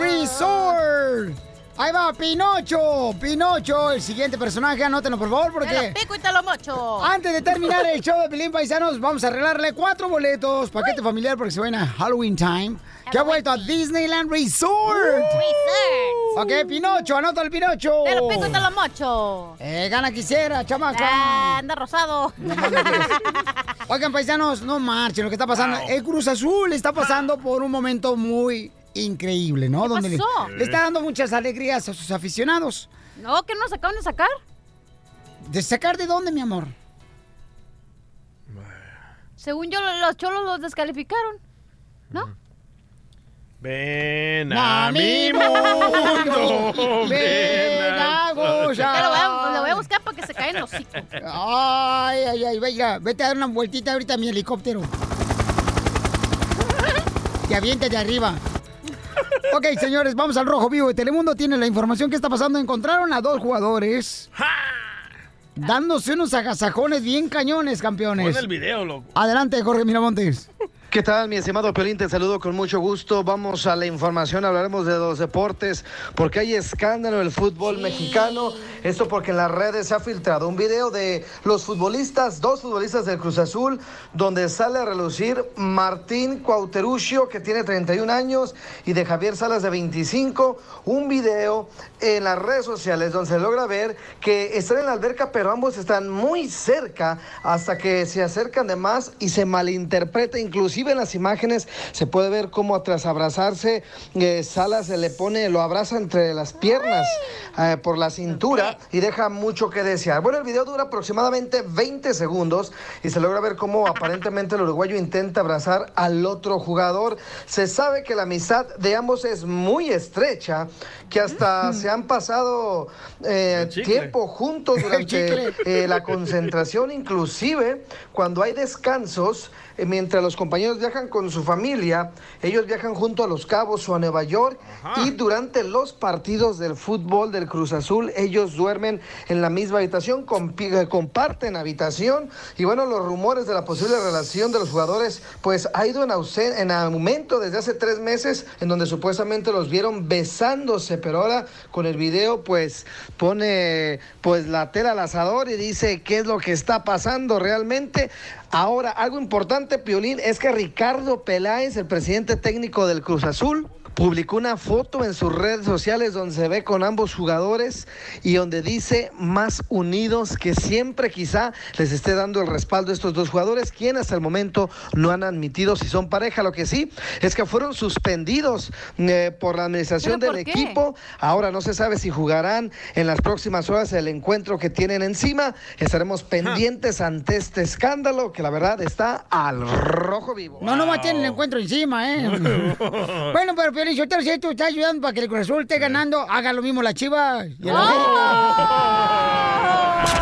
Resort. Ahí va, Pinocho. Pinocho, el siguiente personaje. Anótenlo, por favor, Te lo porque... pico y te lo mocho. Antes de terminar el show de Pelín Paisanos, vamos a arreglarle cuatro boletos, paquete familiar, porque se van a Halloween Time, que ha vuelto a Disneyland Resort. Ok, Pinocho, anota el Pinocho. Te lo pico y te lo mocho. Eh, gana quisiera, chamaca. Ah, anda rosado. Oigan, paisanos, no marchen lo que está pasando. El Cruz Azul está pasando por un momento muy increíble, ¿no? Donde le- pasó? Le, está dando muchas alegrías a sus aficionados. No, ¿qué nos acaban de sacar? ¿De sacar de dónde, mi amor? Según yo, los cholos los descalificaron. ¿No? Ven a a mi mundo, mundo. ven a gozar. Lo voy a, lo voy a buscar para que se caigan los hocico. Ay, ay, ay, venga, vete a dar una vueltita ahorita a mi helicóptero. Te avientes de arriba. Ok, señores, vamos al rojo vivo de Telemundo. Tiene la información que está pasando. Encontraron a dos jugadores dándose unos agasajones bien cañones, campeones. Pon el video, loco. Adelante, Jorge Miramontes. ¿Qué tal, mi estimado Piolín? Te saludo con mucho gusto. Vamos a la información, hablaremos de los deportes, porque hay escándalo en el fútbol mexicano. Esto porque en las redes se ha filtrado un video de los futbolistas, dos futbolistas del Cruz Azul, donde sale a relucir Martín Cuauteruccio, que tiene 31 años, y de Javier Salas, de 25. Un video en las redes sociales donde se logra ver que están en la alberca, pero ambos están muy cerca hasta que se acercan de más y se malinterpreta. Inclusive en las imágenes se puede ver cómo tras abrazarse, eh, Salas se le pone, lo abraza entre las piernas eh, por la cintura y deja mucho que desear. Bueno, el video dura aproximadamente 20 segundos y se logra ver cómo aparentemente el uruguayo intenta abrazar al otro jugador. Se sabe que la amistad de ambos es muy estrecha, que hasta se han pasado eh, tiempo juntos durante eh, la concentración, inclusive cuando hay descansos, mientras los compañeros viajan con su familia, ellos viajan junto a Los Cabos o a Nueva York y durante los partidos del fútbol del Cruz Azul, ellos duermen en la misma habitación, eh, comparten habitación y bueno, los rumores de la posible relación de los jugadores pues ha ido en, en aumento desde hace tres meses en donde supuestamente los vieron besándose, pero ahora con el video pues pone pues la tela al asador y dice qué es lo que está pasando realmente. Ahora, algo importante, Piolín, es que Ricardo Peláez, el presidente técnico del Cruz Azul, publicó una foto en sus redes sociales donde se ve con ambos jugadores y donde dice más unidos que siempre quizá les esté dando el respaldo a estos dos jugadores, quien hasta el momento no han admitido si son pareja. Lo que sí es que fueron suspendidos eh, por la administración ¿Pero del equipo. Ahora no se sabe si jugarán en las próximas horas el encuentro que tienen encima. Estaremos pendientes ante este escándalo que la verdad está al rojo vivo. No, no va a tener el encuentro encima, ¿eh? bueno, pero Piolín, Sotelo, si tú estás ayudando para que el Cruz Azul esté ganando, haga lo mismo la Chiva. y el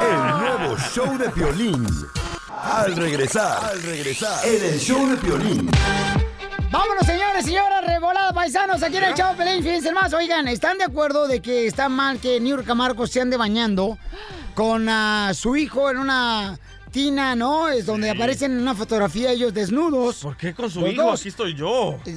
El nuevo show de Piolín. Al regresar, al regresar, en el show de Piolín. Vámonos, señores, señoras, revolada paisanos, aquí en el Chavo Pelín, fíjense más, oigan, ¿están de acuerdo de que está mal que Niurka Marcos se ande bañando con ah, su hijo en una tina, ¿no? Es donde aparecen en una fotografía ellos desnudos. ¿Por qué con su Los hijo? dos. Aquí estoy yo.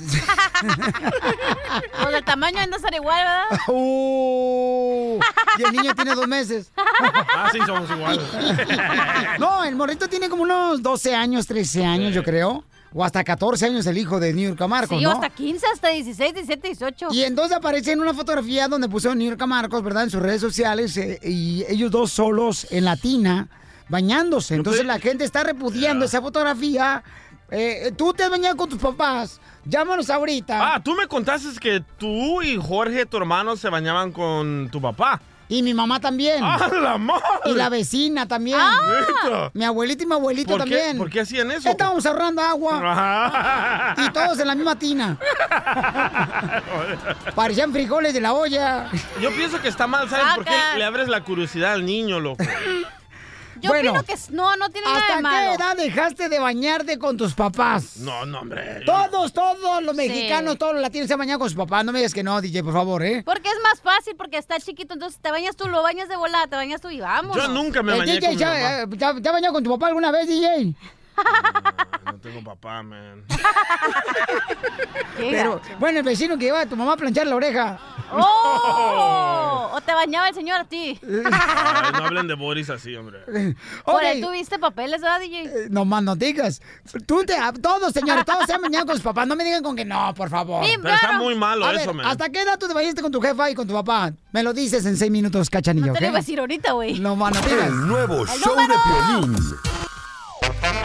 Pues el tamaño anda a ser igual, ¿verdad? Uh, y el niño tiene dos meses. Ah, sí, somos iguales. No, el morrito tiene como unos 12 años, 13 años, yo creo. O hasta 14 años el hijo de Niurka Marcos, Sí, ¿no? hasta 15, hasta 16, 17, 18. Y entonces aparece en una fotografía donde puso Niurka Marcos, ¿verdad? En sus redes sociales, eh, y ellos dos solos en la tina, bañándose. Entonces la gente está repudiando esa fotografía. Eh, tú te has bañado con tus papás. Llámanos ahorita. Ah, tú me contaste que tú y Jorge, tu hermano, se bañaban con tu papá. Y mi mamá también. ¡Ah, la madre! Y la vecina también. ¿Neta? Mi abuelita y mi abuelito ¿Por qué? también. ¿Por qué hacían eso? Estábamos ahorrando agua. y todos en la misma tina. Parecían frijoles de la olla. Yo pienso que está mal, ¿sabes por qué Saca. le abres la curiosidad al niño, loco? Yo Bueno, opino que no, no tiene nada ¿Hasta de malo. qué edad dejaste de bañarte con tus papás? No, no, hombre. Todos, todos los Sí. mexicanos, todos los latinos se bañan con sus papás. No me digas que no, DJ, por favor, ¿eh? Porque es más fácil, porque está chiquito, entonces te bañas tú, lo bañas de volada, te bañas tú y vamos. Yo nunca me bañé DJ con mi ya, mamá. eh, ¿ya, ya bañado con tu papá alguna vez, DJ? No tengo papá, man. Pero, bueno, el vecino que lleva a tu mamá a planchar la oreja. ¡Oh! O te bañaba el señor a ti. Ay, no hablen de Boris así, hombre. Por Ok. ahí tuviste papeles, ¿verdad, DJ? Eh, No más no digas. Tú te, a- todos, señores, todos se han bañado con sus papás. No me digan con que no, por favor. Pero está muy malo A eso, ver, man. ¿hasta qué edad tú te bañaste con tu jefa y con tu papá? Me lo dices en seis minutos, cachanillo, Te lo iba a decir ahorita, güey. No más no digas. El nuevo ¡El show de número! A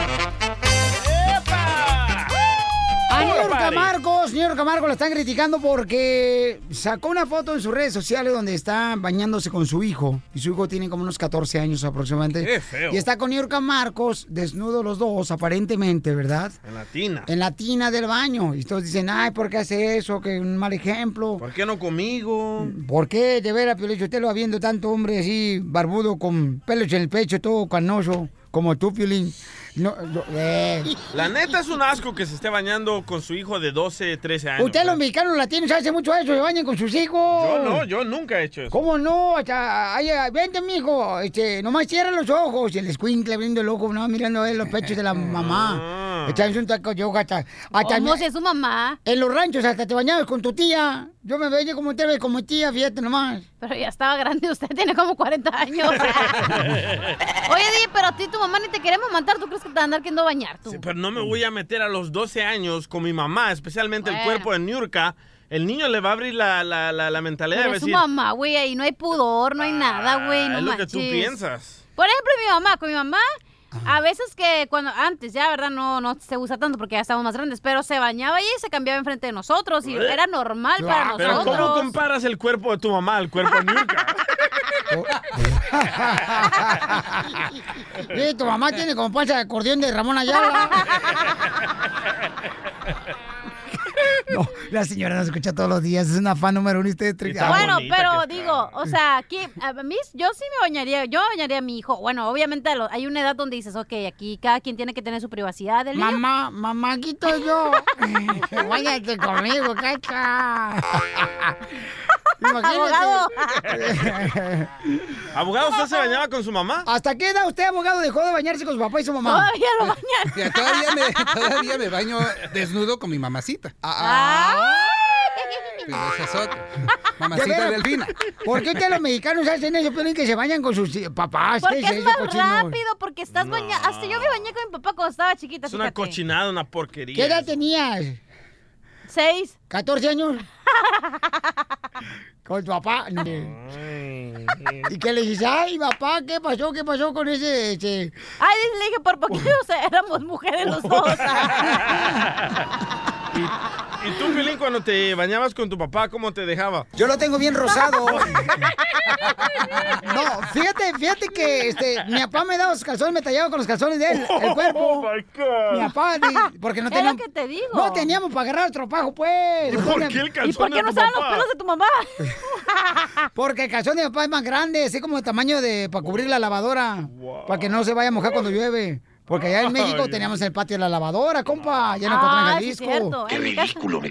Marcos, Niurka Marcos la están criticando porque sacó una foto en sus redes sociales donde está bañándose con su hijo. Y su hijo tiene como unos 14 años aproximadamente. Qué feo. Y está con Niurka Marcos, desnudos los dos, aparentemente, ¿verdad? En la tina. En la tina del baño. Y todos dicen, ay, ¿por qué hace eso? Que un mal ejemplo. ¿Por qué no conmigo? ¿Por qué de veras, Piolín, usted lo va viendo tanto hombre así, barbudo, con pelos en el pecho, todo canoso, como tú, Piolín? No, no, eh. La neta es un asco que se esté bañando con su hijo de 12, 13 años. Ustedes los mexicanos latinos hacen mucho eso, se bañan con sus hijos. Yo no, yo nunca he hecho eso. ¿Cómo no? Hasta, ay, vente, mijo. Este, nomás cierra los ojos. Y el escuincle abriendo el ojo, no, mirando los pechos de la mamá. Echándose un taco hoja hasta. hasta ¿Cómo si es su mamá? En los ranchos hasta te bañabas con tu tía. Yo me veía como te como tía, fíjate nomás. Pero ya estaba grande, usted tiene como 40 años. Oye, DJ, pero a ti tu mamá ni te queremos matar, ¿tú crees que te andar queriendo bañar tú? Sí, pero no me voy a meter a los 12 años con mi mamá, especialmente el cuerpo de Niurka. El niño le va a abrir la, la, la, la mentalidad Pero de es su decir, mamá, güey, ahí no hay pudor, no hay nada, güey, no "Ah, es lo que tú manches". piensas. Por ejemplo, mi mamá, con mi mamá, a veces que cuando, antes ya, ¿verdad? No, no se usa tanto porque ya estamos más grandes, pero se bañaba y se cambiaba enfrente de nosotros y era normal para Pero ¿cómo nosotros. comparas el cuerpo de tu mamá al cuerpo de Niurka? Sí, tu mamá tiene como panza de acordeón de Ramón Ayala. No, la señora nos escucha todos los días, es una fan número uno y usted Bueno, pero digo, o sea, aquí, a mí, yo sí me bañaría, yo bañaría a mi hijo. Bueno, obviamente lo- hay una edad donde dices, ok, aquí cada quien tiene que tener su privacidad. El niño- Mamá, mamá, aquí estoy yo. Váyate conmigo, cacha. Abogado. ¿Abogado, usted se bañaba con su mamá? ¿Hasta qué edad usted, abogado, dejó de bañarse con su papá y su mamá? Todavía lo bañan. Todavía, me, todavía me baño desnudo con mi mamacita. Ah. Pero esa es otra. De Mamacita delfina. ¿Por qué los mexicanos hacen eso, Piolín, que se bañan con sus papás? Porque ¿Qué es más cochino? rápido, porque estás bañando. Hasta yo me bañé con mi papá cuando estaba chiquita, Es una fíjate. cochinada, una porquería. ¿Qué edad tenías? Seis. ¿14 años? ¿Con tu papá? ¿Y qué le dices? Ay, papá, ¿qué pasó? ¿Qué pasó con ese...? ese... Ay, le dije, por poquito o sea, éramos mujeres los dos. ¿Y, y tú, Pilín, cuando te bañabas con tu papá, cómo te dejaba? Yo lo tengo bien rosado. No, fíjate, fíjate que este, mi papá me daba los calzones, me tallaba con los calzones de él, el cuerpo. Oh, my God. Mi papá, porque no Es lo teníamos... que te digo. No teníamos para agarrar el tropajo, pues. ¿Y por qué el ¿Y calzón por qué de no tu saben los pelos de tu mamá? Porque el calzón de mi papá es más grande, así como el tamaño de para cubrir la lavadora, para que no se vaya a mojar cuando llueve. Porque allá en México Ay. teníamos el patio de la lavadora, compa, ya no encontré en Ah, sí, Jalisco. cierto. En mi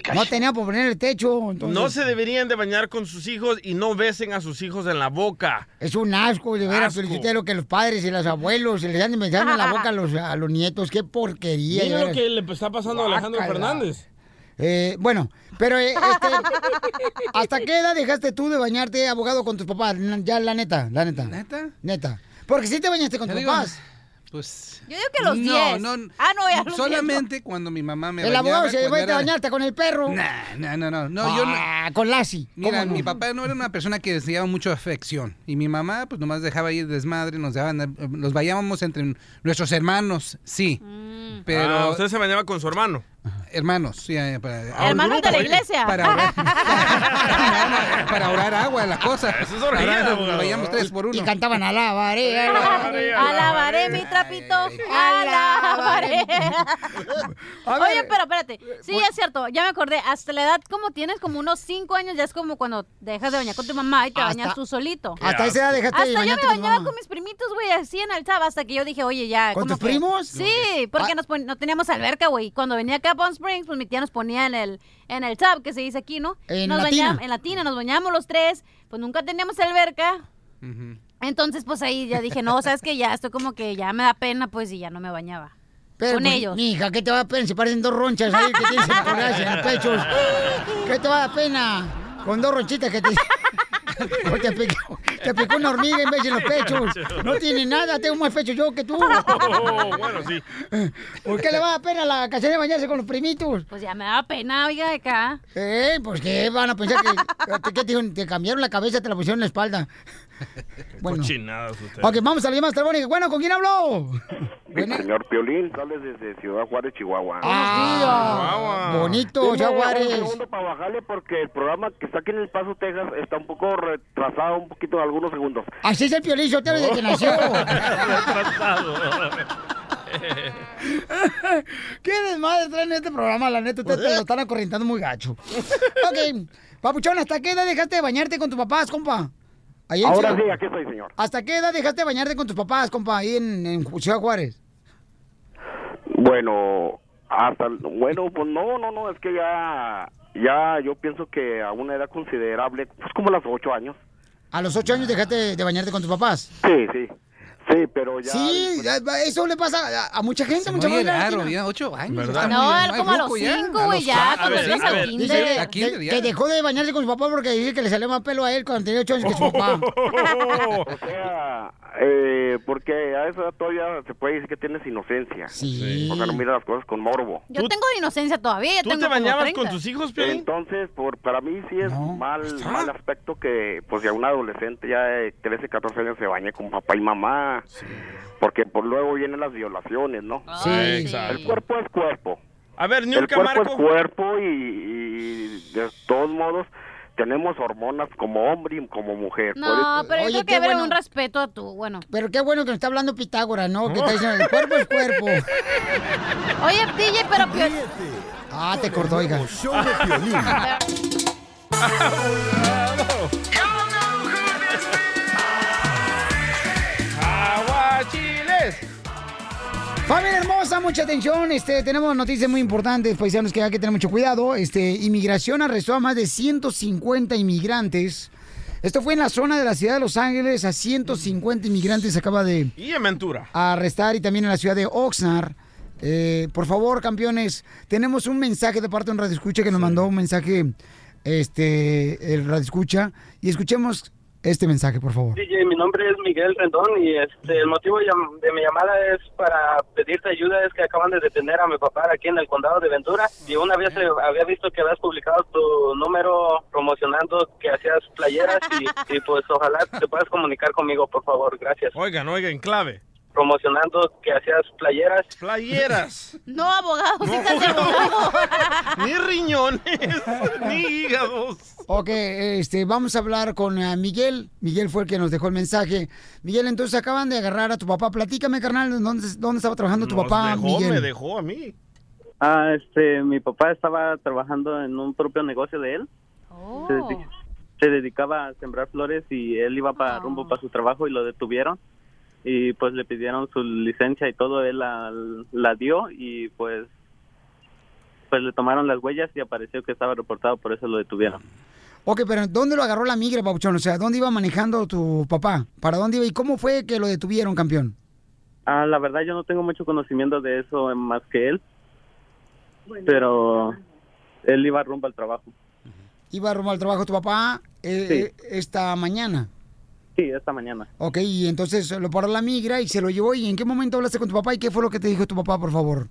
casa- No tenía por poner el techo, entonces No se deberían de bañar con sus hijos y no besen a sus hijos en la boca. es un asco de veras, lo que los padres y los abuelos se les dan besando en la boca a los, a los nietos, qué porquería. Mira lo que le está pasando a Alejandro. Fernández. Eh, bueno, pero eh, este, ¿hasta qué edad dejaste tú de bañarte, abogado, con tus papás? Ya, la neta, la neta. ¿Neta? Neta. Porque si te bañaste con tus digo, papás. Pues. Yo digo que los no, 10. No, Ah, no, ya los Solamente cuando mi mamá me El bañaba. abogado se va a era- bañarte con el perro. Nah, no, no, no. no, yo no- Ah, con Lassie. Mira, mi papá no era una persona que deseaba mucho afección. Y mi mamá, pues nomás dejaba ahí desmadre, nos eh, los vayábamos entre nuestros hermanos, sí. Mm. Pero- Ah, usted se bañaba con su hermano. Hermanos, sí, eh, para, Hermanos de la iglesia. Para ahorrar, para ahorrar agua, la cosa. Eso es vayamos tres por uno. Y cantaban alabaré, alabaré. Alabaré mi trapito, alabaré. Oye, pero espérate. Sí, es cierto, ya me acordé. Hasta la edad como tienes como unos 5 años, ya es como cuando dejas de bañar con tu mamá y te Hasta- bañas tú solito. Hasta esa edad dejaste de Hasta yo me bañaba con mis primitos, güey, así en el chava, hasta que yo dije, oye, ya. ¿Con tus que- primos? Sí, porque nos pon- no teníamos alberca, güey. Cuando venía acá a Palm Springs, pues mi tía nos ponía en el, en el tub, que se dice aquí, ¿no? En nos la tina. En la tina, nos bañamos los tres, pues nunca teníamos alberca. Entonces, pues ahí ya dije, no, sabes que ya estoy como que ya me da pena, pues, y ya no me bañaba. Pero, con pues, ellos. Mija, ¿qué te va a pena? Si parecen dos ronchas ahí que tienes en en el pecho. ¿Qué te va a pena? Con dos ronchitas que te... O te, picó, te picó una hormiga en vez de los pechos. No tiene nada, tengo más pecho yo que tú. bueno, sí. ¿Por qué le va a dar pena a la cachanilla bañarse con los primitos? Pues ya me da pena, oiga, de acá. Eh, pues que van a pensar que, que te, cambiaron la cabeza, te la pusieron en la espalda. Bueno. Cochinadas ustedes. Ok, vamos a la llamada telefónica. Bueno, ¿con quién habló? Señor Piolín, sale desde Ciudad Juárez, Chihuahua. Ah, bonito, Dime Jaguares. Un segundo para bajarle porque el programa que está aquí en El Paso, Texas, está un poco retrasado, un poquito, algunos segundos. Así es el piolín, yo desde que nació. ¿Qué desmadre traen en este programa? La neta, ustedes te lo están acorrientando muy gacho. Ok, Papuchón, ¿hasta qué edad dejaste de bañarte con tus papás, compa? Ahora Ciudad- sí, aquí estoy, señor. ¿Hasta qué edad dejaste de bañarte con tus papás, compa, ahí en, en Ciudad Juárez? Bueno, hasta, bueno, pues no, no, no, es que ya, ya, yo pienso que a una edad considerable, pues como a los ocho años. ¿A los ocho años dejaste de bañarte con tus papás? Sí, sí, sí, pero ya. Sí, ya- eso le pasa a, a mucha gente, a mucha raro, latina. ya ocho años. ¿Verdad? No, como a los cinco, güey, ya, cuando entras al kinder. Que, que dejó de bañarse con su papá porque dice que le salió más pelo a él cuando tenía ocho años que su papá. O sea, eh, porque a esa edad todavía se puede decir que tienes inocencia. Sí. Porque no miras las cosas con morbo. Yo tengo inocencia todavía, ya ¿Tú tengo te bañabas 30. con tus hijos, Piolín? Entonces, por para mí sí es mal mal aspecto que pues ya un adolescente ya de 13, 14 años se bañe con papá y mamá. Porque por luego vienen las violaciones, ¿no? Sí, exacto. El cuerpo es cuerpo. A ver, El cuerpo Marco. es cuerpo y, y de todos modos tenemos hormonas como hombre y como mujer. No, pero yo Oye, creo qué que haber bueno. un respeto a tu, bueno. Pero qué bueno que nos está hablando Pitágoras, ¿no? Que está diciendo, el cuerpo es cuerpo. Oye, DJ, pero Piolín. Ah, te cortó, oiga. Show de Piolín. ¡Aguachiles! Familia hermosa, mucha atención. Este, tenemos noticias muy importantes, paisanos, que hay que tener mucho cuidado. Este, inmigración arrestó a más de 150 inmigrantes. Esto fue en la zona de la ciudad de Los Ángeles. A 150 inmigrantes acaba de Y en Ventura. arrestar y también en la ciudad de Oxnard. Eh, por favor, campeones, tenemos un mensaje de parte de un radio escucha que nos mandó un mensaje, este, el radio escucha y escuchemos este mensaje, por favor. DJ, mi nombre es Miguel Rendón y este, el motivo de mi llamada es para pedirte ayuda. Es que acaban de detener a mi papá aquí en el condado de Ventura y una vez eh, había visto que habías publicado tu número promocionando que hacías playeras y, y, pues ojalá te puedas comunicar conmigo, por favor. Gracias. Oigan, oigan, clave. Promocionando que hacías playeras. Playeras. No, abogado, ni riñones, ni hígados. Ok, este, vamos a hablar con eh, Miguel. Miguel fue el que nos dejó el mensaje. Miguel, entonces acaban de agarrar a tu papá. Platícame, carnal, ¿dónde, dónde estaba trabajando tu Nos papá, dejó, Miguel? me dejó a mí. Ah, este, mi papá estaba trabajando en un propio negocio de él. Oh. Se, dedi- se dedicaba a sembrar flores y él iba para rumbo para su trabajo y lo detuvieron y pues le pidieron su licencia y todo él la, la dio y pues pues le tomaron las huellas y apareció que estaba reportado por eso lo detuvieron. Ok, pero ¿dónde lo agarró la migra, Papuchón? O sea, ¿dónde iba manejando tu papá? ¿Para dónde iba? ¿Y cómo fue que lo detuvieron, campeón? Ah, la verdad yo no tengo mucho conocimiento de eso más que él, pero él iba rumbo al trabajo. Iba rumbo al trabajo tu papá eh, Sí. eh, esta mañana. Sí, esta mañana. Ok, y entonces lo paró la migra y se lo llevó. ¿Y en qué momento hablaste con tu papá y qué fue lo que te dijo tu papá, por favor?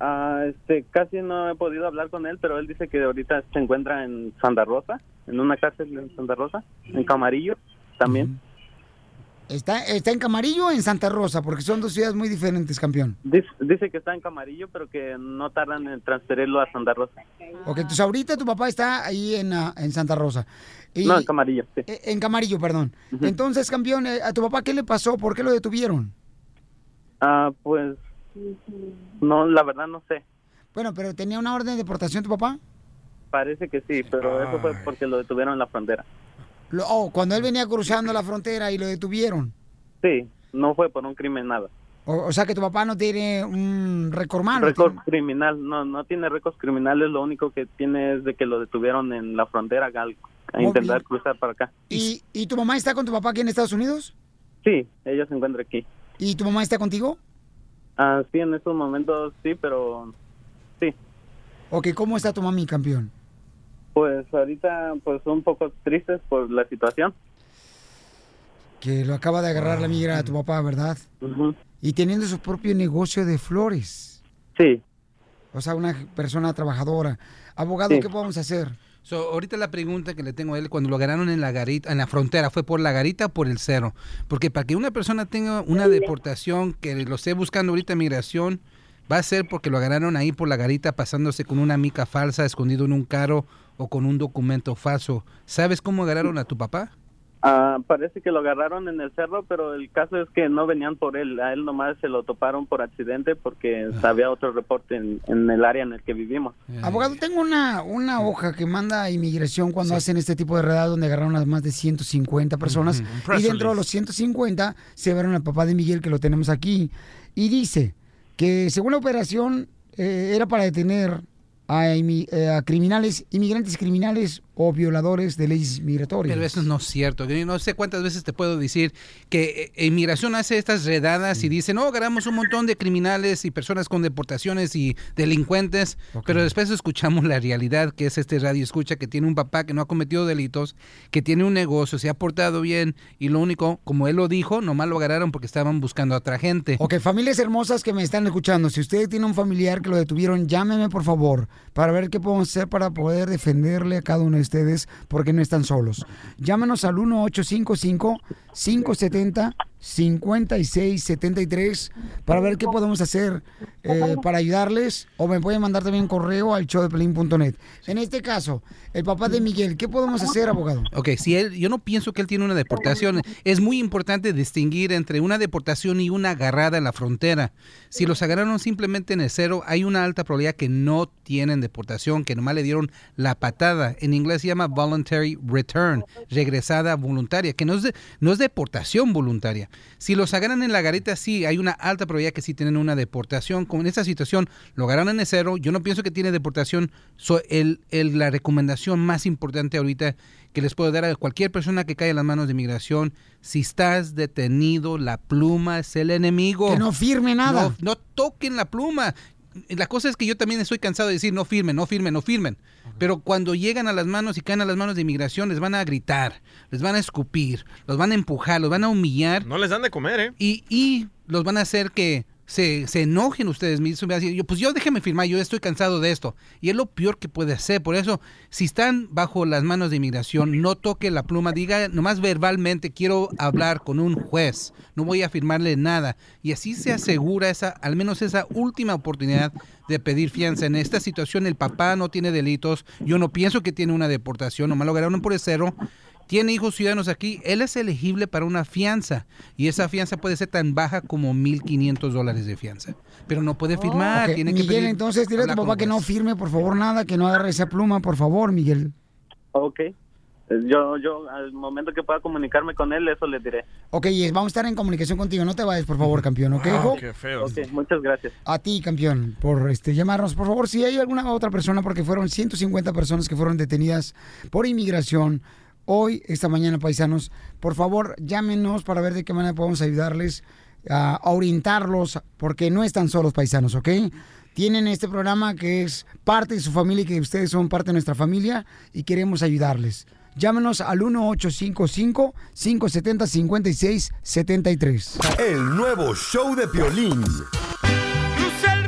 Ah, este, casi no he podido hablar con él, pero él dice que ahorita se encuentra en Santa Rosa, en una cárcel en Santa Rosa, en Camarillo también. ¿Está, ¿Está en Camarillo o en Santa Rosa? Porque son dos ciudades muy diferentes, campeón. Dice, dice que está en Camarillo, pero que no tardan en transferirlo a Santa Rosa. Ok, entonces ahorita tu papá está ahí en, ah, en Santa Rosa. Y- No, en Camarillo, sí. eh, En Camarillo, perdón. Entonces, campeón, eh, ¿a tu papá qué le pasó? ¿Por qué lo detuvieron? Ah, pues, no, la verdad no sé. Bueno, pero ¿tenía una orden de deportación tu papá? Parece que sí, pero eso fue porque lo detuvieron en la frontera. Lo- oh, cuando él venía cruzando la frontera y lo detuvieron. Sí, no fue por un crimen nada. O, o sea que tu papá no tiene un récord malo. récord criminal, no, no tiene récords criminales, lo único que tiene es de que lo detuvieron en la frontera al a Muy intentar bien. cruzar para acá. ¿Y, ¿Y tu mamá está con tu papá aquí en Estados Unidos? Sí, ella se encuentra aquí. ¿Y tu mamá está contigo? Ah, sí, en estos momentos sí, pero sí. Ok, ¿cómo está tu mami, campeón? Pues ahorita pues un poco tristes por la situación. Que lo acaba de agarrar la migra a tu papá, ¿verdad? Y teniendo su propio negocio de flores. Sí. O sea, una persona trabajadora. Abogado, Sí. ¿qué podemos hacer? So, ahorita la pregunta que le tengo a él, cuando lo agarraron en la garita, en la frontera, ¿fue por la garita o por el cero? Porque para que una persona tenga una deportación, que lo esté buscando ahorita migración, va a ser porque lo agarraron ahí por la garita pasándose con una mica falsa, escondido en un carro o con un documento falso. ¿Sabes cómo agarraron a tu papá? Ah, parece que lo agarraron en el cerro, pero el caso es que no venían por él. A él nomás se lo toparon por accidente porque había otro reporte en, en el área en el que vivimos. Abogado, tengo una, una hoja que manda a inmigración cuando hacen este tipo de redada donde agarraron a más de 150 personas. Y dentro de los 150 se vieron al papá de Miguel que lo tenemos aquí. Y dice que según la operación eh, era para detener a, eh, a criminales, inmigrantes criminales o violadores de leyes migratorias. Pero eso no es cierto. Yo no sé cuántas veces te puedo decir que eh, inmigración hace estas redadas y dice, no, agarramos un montón de criminales y personas con deportaciones y delincuentes, pero después escuchamos la realidad que es este radio escucha que tiene un papá que no ha cometido delitos, que tiene un negocio, se ha portado bien y lo único, como él lo dijo, nomás lo agarraron porque estaban buscando a otra gente. Ok, familias hermosas que me están escuchando, si usted tiene un familiar que lo detuvieron, llámeme por favor para ver qué podemos hacer para poder defenderle a cada uno de ustedes porque no están solos. Llámenos al 1-855-570-5673 para ver qué podemos hacer eh, para ayudarles o me pueden mandar también un correo al showdepelín.net. En este caso, el papá de Miguel, ¿qué podemos hacer, abogado? Ok, si él, yo no pienso que él tiene una deportación. Es muy importante distinguir entre una deportación y una agarrada en la frontera. Si los agarraron simplemente en el cero, hay una alta probabilidad que no tienen deportación, que nomás le dieron la patada. En inglés se llama voluntary return, regresada voluntaria, que no es, de- no es deportación voluntaria. Si los agarran en la garita, sí, hay una alta probabilidad que sí tienen una deportación. Como en esta situación, lo agarran en el cero, yo no pienso que tiene deportación. So, el, el- la recomendación más importante ahorita que les puedo dar a cualquier persona que cae en las manos de inmigración, si estás detenido, la pluma es el enemigo. Que no firme nada. No, no toquen la pluma. La cosa es que yo también estoy cansado de decir no firmen, no firmen, no firmen. Pero cuando llegan a las manos y caen a las manos de inmigración, les van a gritar, les van a escupir, los van a empujar, los van a humillar. No les dan de comer, ¿eh? Y, y los van a hacer que se, se enojen ustedes mismos. yo, pues yo déjeme firmar, yo estoy cansado de esto. Y es lo peor que puede hacer. Por eso, si están bajo las manos de inmigración, no toque la pluma, diga nomás verbalmente, quiero hablar con un juez, no voy a firmarle nada. Y así se asegura esa, al menos esa última oportunidad de pedir fianza. En esta situación el papá no tiene delitos, yo no pienso que tiene una deportación, nomás lo agarraron por el cero tiene hijos ciudadanos aquí, él es elegible para una fianza y esa fianza puede ser tan baja como 1.500 dólares de fianza. Pero no puede firmar, Ok, tiene que Miguel, pedir- entonces dile a tu papá que no firme, por favor, nada, que no agarre esa pluma, por favor, Miguel. Ok. Eh, Yo, yo, al momento que pueda comunicarme con él, eso le diré. Ok, y vamos a estar en comunicación contigo. No te vayas, por favor, campeón, ¿ok, hijo? feo. Ok, muchas gracias. A ti, campeón, por este llamarnos. Por favor, si hay alguna otra persona, porque fueron 150 personas que fueron detenidas por inmigración hoy, esta mañana, paisanos, por favor, llámenos para ver de qué manera podemos ayudarles a orientarlos, porque no están solos, paisanos, ¿ok? Tienen este programa que es parte de su familia y que ustedes son parte de nuestra familia y queremos ayudarles. Llámenos al 1-855-570-5673. El nuevo show de Piolín. Crucé el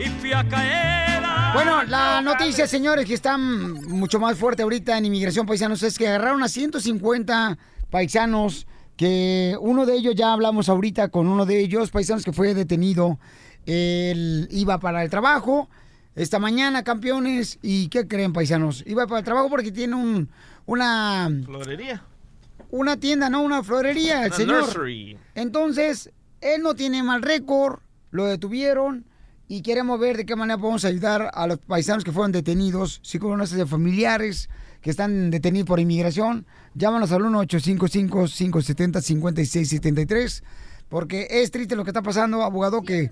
y fui a caer. a- Bueno, la noticia, señores, que está mucho más fuerte ahorita en inmigración paisanos es que agarraron a 150 paisanos, que uno de ellos, ya hablamos ahorita con uno de ellos, paisanos que fue detenido, él iba para el trabajo esta mañana, campeones, y ¿qué creen, paisanos? Iba para el trabajo porque tiene un, una, Florería. una tienda, no una florería, el Una señor. nursery. Entonces, él no tiene mal récord, lo detuvieron y queremos ver de qué manera podemos ayudar a los paisanos que fueron detenidos, si conoces de familiares que están detenidos por inmigración, llámanos al 1-855-570-5673. Porque es triste lo que está pasando, abogado, que,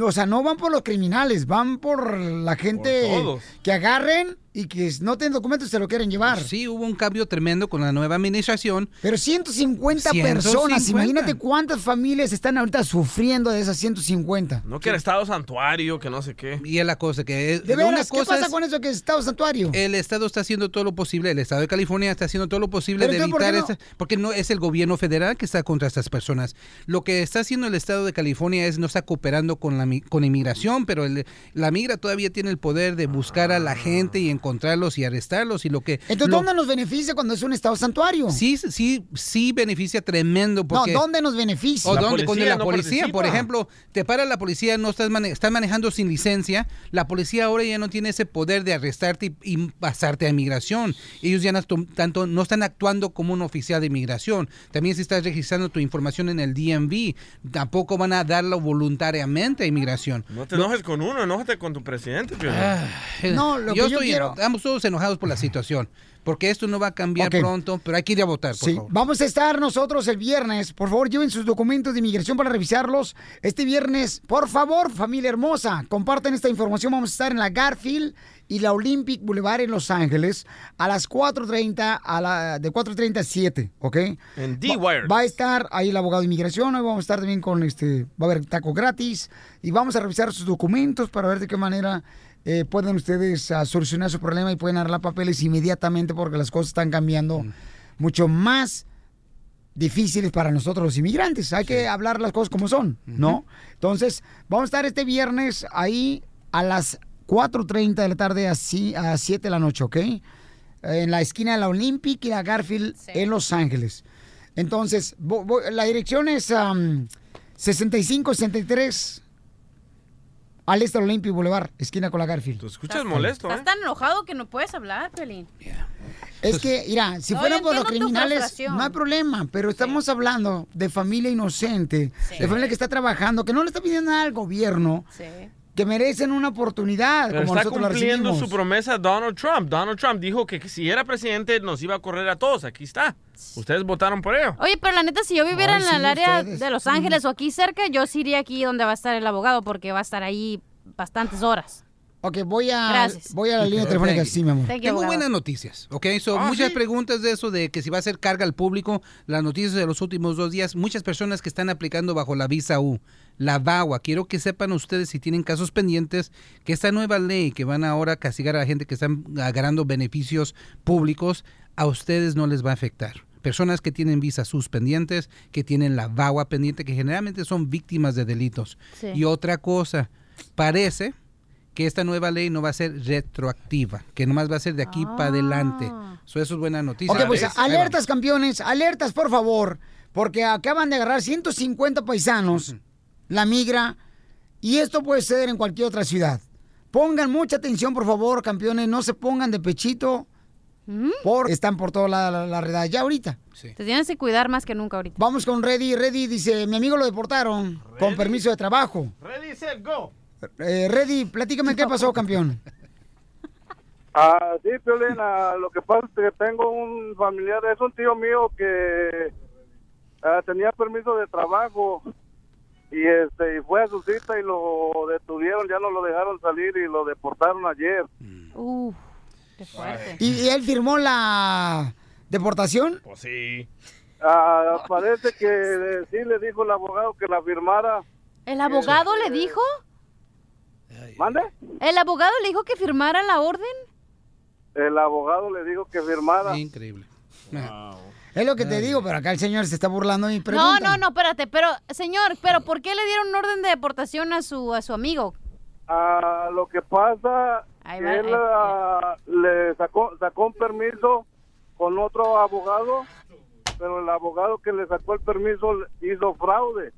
o sea, no van por los criminales, van por la gente Por que agarren y que no tienen documentos y se lo quieren llevar. Sí, hubo un cambio tremendo con la nueva administración. Pero 150 personas, 150. imagínate cuántas familias están ahorita sufriendo de esas 150. No que era estado santuario, que no sé qué. Y es la cosa que... De una veras, ¿qué pasa es- con eso que es Estado Santuario? El Estado está haciendo todo lo posible, el Estado de California está haciendo todo lo posible de ¿por evitar no? esta- porque no es el gobierno federal que está contra estas personas. Lo que está haciendo el Estado de California es no está cooperando con la con inmigración, pero el- la migra todavía tiene el poder de buscar a la gente y encontrarlos y arrestarlos y lo que Entonces, lo- ¿dónde nos beneficia cuando es un Estado santuario? Sí, sí, sí beneficia tremendo porque No, ¿dónde nos beneficia? o La dónde con policía la no policía, por ejemplo, te para la policía, no estás mane- estás manejando sin licencia, la policía ahora ya no tiene ese poder de arrestarte y, y pasarte a inmigración. Ellos ya no, tanto no están actuando como un oficial de inmigración. También si estás registrando tu información en el DMV, tampoco van a darlo voluntariamente a inmigración. No te enojes con uno, enójate con tu presidente, Piolín. No, lo yo que yo estoy, quiero- estamos todos enojados por la situación, porque esto no va a cambiar pronto, pero hay que ir a votar, por Sí, favor. vamos a estar nosotros el viernes. Por favor, lleven sus documentos de inmigración para revisarlos. Este viernes, por favor, familia hermosa, compartan esta información. Vamos a estar en la Garfield y la Olympic Boulevard en Los Ángeles a las 4.30, a la, de 4.30 a 7, ¿ok? En D-Wire. Va a estar ahí el abogado de inmigración, hoy vamos a estar también con este, va a haber taco gratis y vamos a revisar sus documentos para ver de qué manera eh, pueden ustedes ah, solucionar su problema y pueden arreglar papeles inmediatamente porque las cosas están cambiando mucho más difíciles para nosotros los inmigrantes. Hay que hablar las cosas como son, ¿no? Entonces, vamos a estar este viernes ahí a las 4.30 de la tarde a, si- a 7 de la noche, ¿ok? En la esquina de la Olympic y la Garfield en Los Ángeles. Entonces, la dirección es am, 6563 al este del Olympic Boulevard, esquina con la Garfield. ¿Te escuchas molesto, Estás tan enojado que no puedes hablar, Pelín. Es que, mira, si No, fueran por los criminales, no hay problema, pero estamos hablando de familia inocente, de familia que está trabajando, que no le está pidiendo nada al gobierno, que merecen una oportunidad, Pero como está cumpliendo su promesa Donald Trump. Donald Trump dijo que si era presidente nos iba a correr a todos. Aquí está. Ustedes votaron por ello. Oye, pero la neta, si yo viviera Ay, en sí, el área ustedes. de Los Ángeles o aquí cerca, yo sí iría aquí donde va a estar el abogado porque va a estar ahí bastantes horas. Ok, voy a, Gracias. voy a la línea telefónica, Thank you. sí, mi amor. Tengo abogado. buenas noticias, ¿ok? So, Ah, muchas ¿sí? preguntas de eso, de que si va a ser carga al público, las noticias de los últimos dos días, muchas personas que están aplicando bajo la visa U, la VAWA, quiero que sepan ustedes si tienen casos pendientes, que esta nueva ley que van ahora a castigar a la gente que están agarrando beneficios públicos, a ustedes no les va a afectar. Personas que tienen visas sus pendientes, que tienen la VAWA pendiente, que generalmente son víctimas de delitos. Sí. Y otra cosa, parece que esta nueva ley no va a ser retroactiva, que nomás va a ser de aquí para adelante. So, eso es buena noticia. Ok, pues alertas, campeones, alertas, por favor, porque acaban de agarrar 150 paisanos, la migra, y esto puede ser en cualquier otra ciudad. Pongan mucha atención, por favor, campeones, no se pongan de pechito, porque están por toda la, la, la redada ya ahorita. Te tienes que cuidar más que nunca ahorita. Vamos con Reddy. Reddy dice, mi amigo lo deportaron con permiso de trabajo. Ready, set, go. Eh, Reddy, platícame qué pasó, campeón. Ah, sí, Piolín, ah, lo que pasa es que tengo un familiar, es un tío mío que ah, tenía permiso de trabajo y este y fue a su cita y lo detuvieron, ya no lo dejaron salir y lo deportaron ayer. Uf, qué fuerte. ¿Y, y él firmó la deportación? Pues sí. Ah, parece que eh, sí le dijo el abogado que la firmara. ¿El abogado le dijo? ¿Mande? ¿El abogado le dijo que firmara la orden? El abogado le dijo que firmara. Increíble. Es lo que te digo, pero acá el señor se está burlando y No, pregunta. no, no, espérate, pero, señor, pero ¿por qué le dieron un orden de deportación a su, a su amigo? Ah, lo que pasa Ahí que va, él eh, ah, le sacó sacó un permiso con otro abogado, pero el abogado que le sacó el permiso hizo fraude.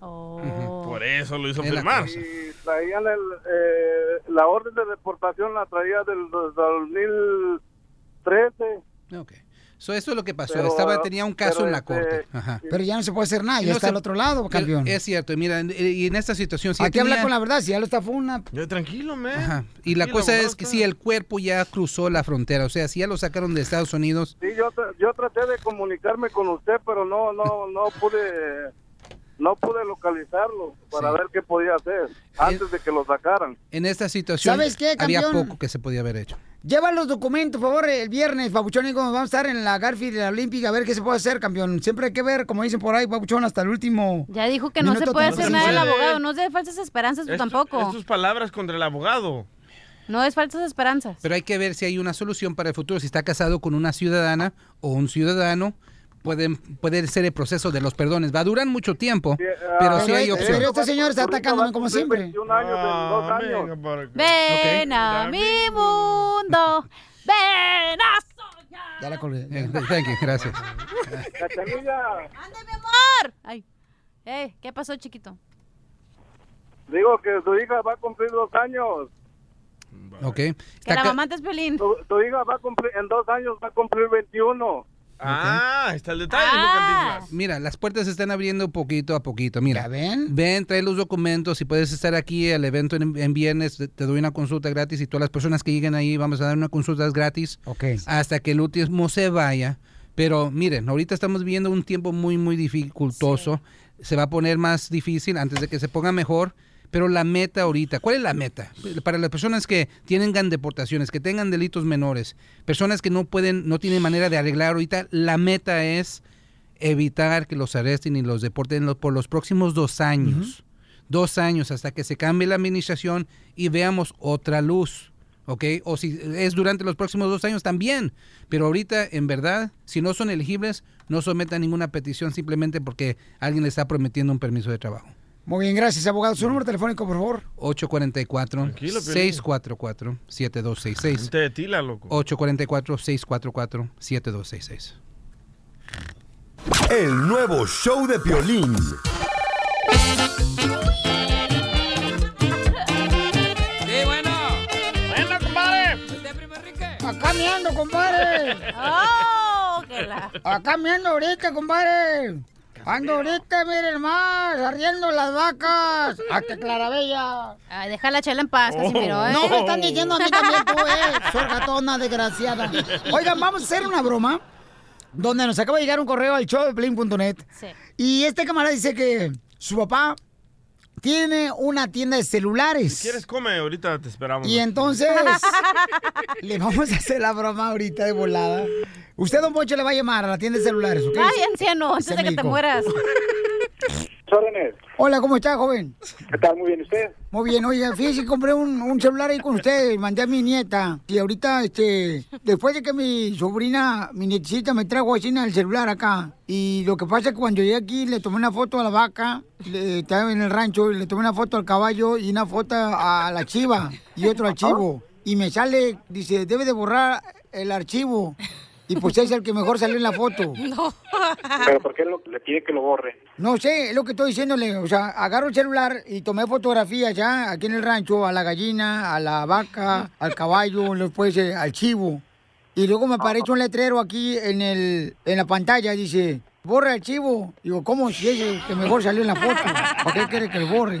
Por eso lo hizo Es la firmar. cosa. Y traían el, eh, la orden de deportación la traía del dos- 2013. Ok. So, esto es lo que pasó. Pero, Estaba, tenía un caso en la este- corte. Ajá. Pero ya no se puede hacer nada, ya no está se- al otro lado, campeón. Es cierto, y mira, en- y en esta situación... Si Hay que hablar tenía- con la verdad, si ya lo está funa. Ya, tranquilo, man. Ajá. Y la cosa es que si el cuerpo ya cruzó la frontera, o sea, si ya lo sacaron de Estados Unidos, Sí, yo, tra- yo traté de comunicarme con usted, pero no no no pude no pude localizarlo para ver qué podía hacer antes de que lo sacaran. en esta situación ¿Sabes qué, había poco que se podía haber hecho. Lleva los documentos, por favor, el viernes, Papuchón, y como vamos a estar en la Garfield de la Olímpica, a ver qué se puede hacer, campeón. Siempre hay que ver, como dicen por ahí, Papuchón, hasta el último. Ya dijo que no se puede hacer nada el abogado, no es de falsas esperanzas tú Es tu- tampoco. es tus palabras contra el abogado. No es falsas esperanzas. Pero hay que ver si hay una solución para el futuro. Si está casado con una ciudadana o un ciudadano, pueden, puede ser el proceso de los perdones. Va a durar mucho tiempo, pero sí hay opción. pero este señor está atacándome como siempre. 21 años en dos años. Ven a mi mundo, ven a soñar. Ya la colgué. Eh, thank you, gracias. Cachanilla, ¡Ande, mi amor! Ay, eh, ¿qué pasó, chiquito? digo que su hija va a cumplir dos años. Ok. Que Está la mamá es violín. Tu, tu hija va a cumplir en dos años va a cumplir 21. Ah, está el detalle, Ah. Mira, las puertas se están abriendo poquito a poquito. Mira, ¿Ya ven? ven, trae los documentos. Si puedes estar aquí al evento en, en viernes, te, te doy una consulta gratis. Y todas las personas que lleguen ahí, vamos a dar una consulta gratis Ok. hasta que el último se vaya. Pero miren, ahorita estamos viviendo un tiempo muy, muy dificultoso. Se va a poner más difícil antes de que se ponga mejor. Pero la meta ahorita, ¿cuál es la meta? Para las personas que tengan deportaciones, que tengan delitos menores, personas que no pueden, no tienen manera de arreglar ahorita, la meta es evitar que los arresten y los deporten por los próximos dos años. Dos años hasta que se cambie la administración y veamos otra luz. ¿Ok? O si es durante los próximos dos años también. Pero ahorita, en verdad, si no son elegibles, no sometan ninguna petición simplemente porque alguien le está prometiendo un permiso de trabajo. Muy bien, gracias, abogado. Su número telefónico, por favor. 844-644-7266. Gente de tila, loco. 844-644-7266. El nuevo show de Piolín. Sí, bueno. ¡Venga, compadre! ¿Usted, primo Enrique? Acá me ando, compadre. ¡Oh! que la- Acá me ando ahorita, compadre. Ando ahorita, miren más, arriendo las vacas. Hasta Clarabella. Ay, deja la chela en paz, Casimiro, ¿eh? No me están diciendo a mí también tú, eh. Sorgatona, desgraciada. Oigan, vamos a hacer una broma. Donde nos acaba de llegar un correo al show de Blink.net. Sí. Y este camarada dice que su papá tiene una tienda de celulares. Si quieres, come, ahorita te esperamos. Y entonces le vamos a hacer la broma ahorita de volada. Usted, don Poncho, le va a llamar a la tienda de celulares, ¿ok? Ay, anciano, antes de que te mueras. Hola, ¿cómo está, joven? ¿Qué tal? Muy bien, ¿usted? Muy bien, oiga, fíjese compré un, un celular ahí con usted, mandé a mi nieta. Y ahorita, este, después de que mi sobrina, mi nietecita, me trajo así el celular acá. Y lo que pasa es que cuando llegué aquí, le tomé una foto a la vaca, le, estaba en el rancho, y le tomé una foto al caballo y una foto a la chiva y otro archivo. Y me sale, dice, debe de borrar el archivo. Y pues es el que mejor salió en la foto. No. ¿Pero por qué lo- le pide que lo borre? No sé, es lo que estoy diciéndole. O sea, agarro el celular y tomé fotografías ya aquí en el rancho, a la gallina, a la vaca, al caballo, después eh, al chivo. Y luego me aparece un letrero aquí en, el, en la pantalla, dice, borra el chivo. Digo, ¿cómo si es el que mejor salió en la foto? ¿Para qué quiere que lo borre?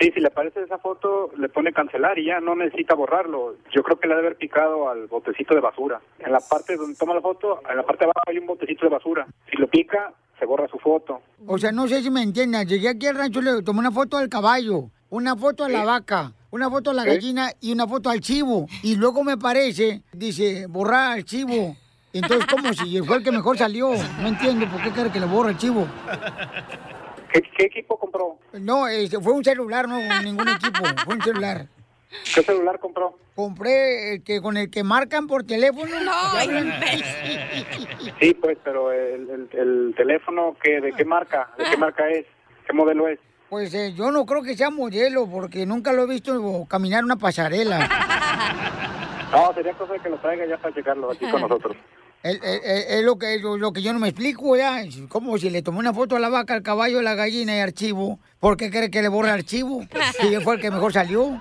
Sí, si le aparece esa foto, le pone cancelar y ya no necesita borrarlo. Yo creo que le ha de haber picado al botecito de basura. En la parte donde toma la foto, en la parte de abajo hay un botecito de basura. Si lo pica, se borra su foto. O sea, no sé si me entiendan. Llegué aquí al rancho, le tomé una foto al caballo, una foto a la vaca, una foto a la Sí. gallina y una foto al chivo. Y luego me parece, dice, borrar al chivo. Entonces, ¿cómo si fue el que mejor salió? No entiendo por qué quiere que le borre el chivo. ¿Qué, qué equipo compró? No, este, fue un celular, no ningún equipo, fue un celular. ¿Qué celular compró? Compré el que con el que marcan por teléfono. No. Sí, pues, pero el, el- el teléfono, ¿qué, ¿de qué marca? ¿De qué marca es? ¿Qué modelo es? Pues eh, yo no creo que sea modelo, porque nunca lo he visto caminar una pasarela. No, sería cosa de que lo traiga ya para checarlo aquí con nosotros. Es, lo, que, lo, lo que yo no me explico ya. Como si le tomé una foto a la vaca, al caballo, a la gallina y archivo. ¿Por qué cree que le borre archivo? Si él fue el que mejor salió.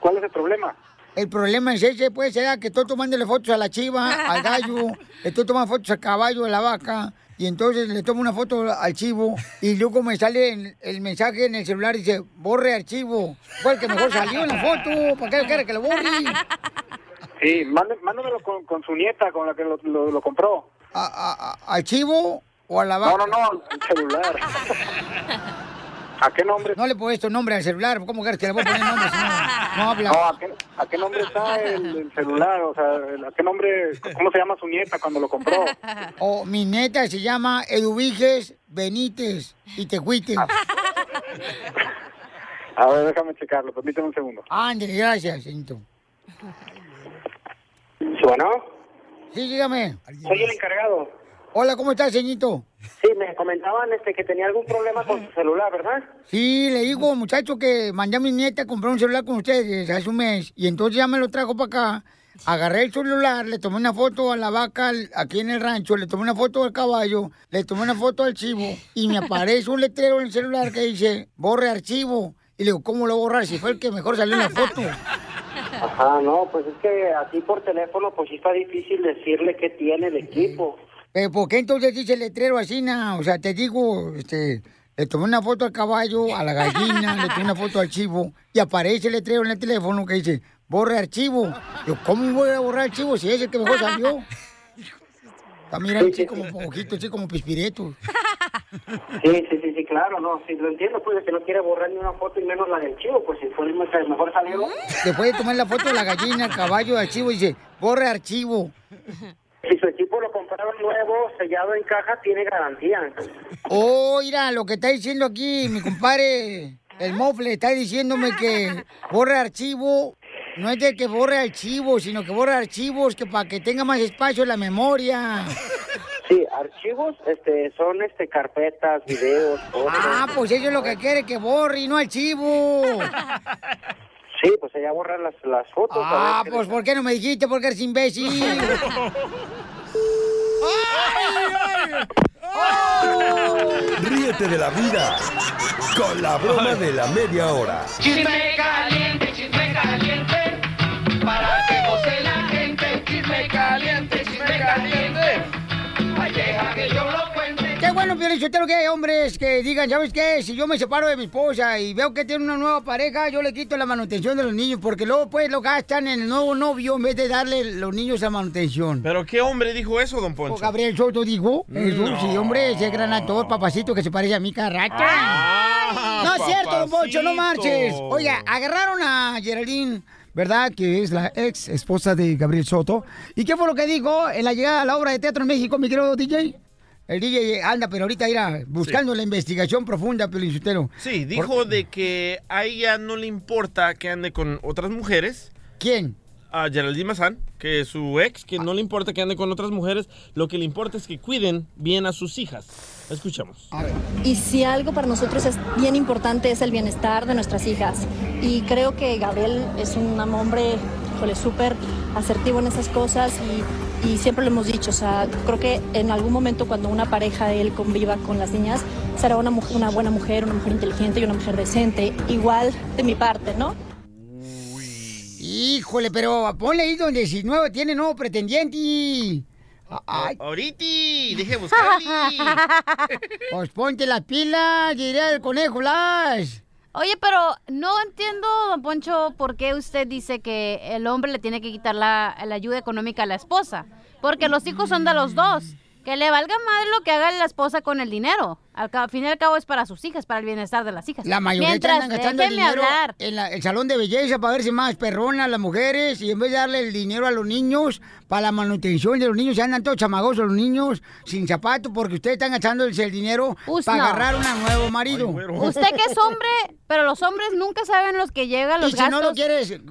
¿Cuál es el problema? El problema es ese, pues, era que estoy tomándole fotos a la chiva, al gallo, estoy tomando fotos al caballo, a la vaca, y entonces le tomo una foto al chivo, y luego me sale el, el mensaje en el celular y dice, borre archivo. Fue el que mejor salió en la foto, ¿para qué quiere que lo borre? Sí, mándamelo con, con su nieta, con la que lo, lo- lo compró. ¿A, a- ¿Al chivo o a la vaca? No, no, no, el celular. ¿A qué nombre? No le he puesto nombre al celular, ¿cómo que le voy a poner nombre si no, no habla? No, ¿a qué, a qué nombre está el, el celular? O sea, ¿a qué nombre, cómo se llama su nieta cuando lo compró? O mi neta se llama Eduviges Benítez y Tecuites. A ver, déjame checarlo, permíteme un segundo. Ándale, gracias, señorito. Bueno, Sí, dígame. soy el encargado. Hola, ¿cómo estás, señorito? Sí, me comentaban este que tenía algún problema con su celular, ¿verdad? Sí, le digo, muchacho, que mandé a mi nieta a comprar un celular con ustedes hace un mes y entonces ya me lo trajo para acá. Agarré el celular, le tomé una foto a la vaca aquí en el rancho, le tomé una foto al caballo, le tomé una foto al chivo y me aparece un letrero en el celular que dice, borre archivo. Y le digo, ¿cómo lo voy a borrar si fue el que mejor salió en la foto? Ajá, no, pues es que así por teléfono, pues sí está difícil decirle qué tiene el equipo. Pero ¿por qué entonces dice el letrero así, na? O sea, te digo, este, le tomé una foto al caballo, a la gallina, le tomé una foto al chivo y aparece el letrero en el teléfono que dice, borre archivo. Yo, ¿cómo voy a borrar archivo si es el que mejor salió? Está mirando así como poquito, así como pispireto. Sí, sí, sí, sí, claro, no, sí, lo entiendo, pues, que no quiere borrar ni una foto y menos la del chivo, pues si fue el que mejor salió. Después de tomar la foto de la gallina, el caballo, al chivo, dice, borre archivo. Si su equipo lo compraron nuevo, sellado en caja, tiene garantía. Oh, mira, lo que está diciendo aquí mi compadre, el mofle, está diciéndome que borre archivo. No es de que borre archivos, sino que borre archivos que para que tenga más espacio en la memoria. Archivos, este, son, este, carpetas, videos, fotos. Ah, pues eso es lo que quiere que borre y no archivo. Sí, pues ella borra las, las fotos. a ver Ah, pues ¿por qué no me dijiste? Porque eres imbécil. Ríete de la vida con la broma de la media hora. Chisme caliente, chisme caliente, para que goce la gente. Chisme caliente, chisme caliente, ay, deja que yo lo cuente. Qué bueno, Piolichotero, que hay hombres que digan, ¿sabes qué? Si yo me separo de mi esposa y veo que tiene una nueva pareja, yo le quito la manutención de los niños, porque luego pues lo gastan en el nuevo novio en vez de darle los niños la manutención. ¿Pero qué hombre dijo eso, don Poncho? Gabriel Soto dijo, eso, No. sí, hombre, ese gran actor, papacito, que se parece a mí cada rato. Ah, no es cierto, don Poncho, no marches. Oiga, agarraron a Geraldine, ¿verdad? Que es la ex esposa de Gabriel Soto. ¿Y qué fue lo que dijo en la llegada a la obra de teatro en México, mi querido DJ? El DJ anda, pero ahorita irá buscando la investigación profunda, Pelichutero. Sí, dijo de que a ella no le importa que ande con otras mujeres. ¿Quién? A Geraldine Mazán, que su ex, que no le importa que ande con otras mujeres, lo que le importa es que cuiden bien a sus hijas. Escuchamos. Y si algo para nosotros es bien importante es el bienestar de nuestras hijas. Y creo que Gabriel es un hombre, híjole, súper asertivo en esas cosas y, siempre lo hemos dicho. O sea, creo que en algún momento cuando una pareja él conviva con las niñas, será una, una buena mujer, una mujer inteligente y una mujer decente. Igual de mi parte, ¿no? Híjole, pero ponle ahí donde si nuevo tiene nuevo pretendiente. Ay. Ahorita, deje buscarle. Pues ponte las pilas, diría el conejo Blas. Oye, pero no entiendo, don Poncho, por qué usted dice que el hombre le tiene que quitar la, la ayuda económica a la esposa. Porque los hijos son de los dos. Que le valga madre lo que haga la esposa con el dinero. Al, cabo- al fin y al cabo es para sus hijas, para el bienestar de las hijas. La mayoría Mientras, andan gastando el dinero hablar. en la- el salón de belleza para verse más perronas las mujeres y en vez de darle el dinero a los niños para la manutención de los niños, ya andan todos chamagosos los niños sin zapatos porque ustedes están gastando el el dinero para no. agarrar un nuevo marido. Usted que es hombre, pero los hombres nunca saben los que llegan los Y si gastos. no lo quieres, quieres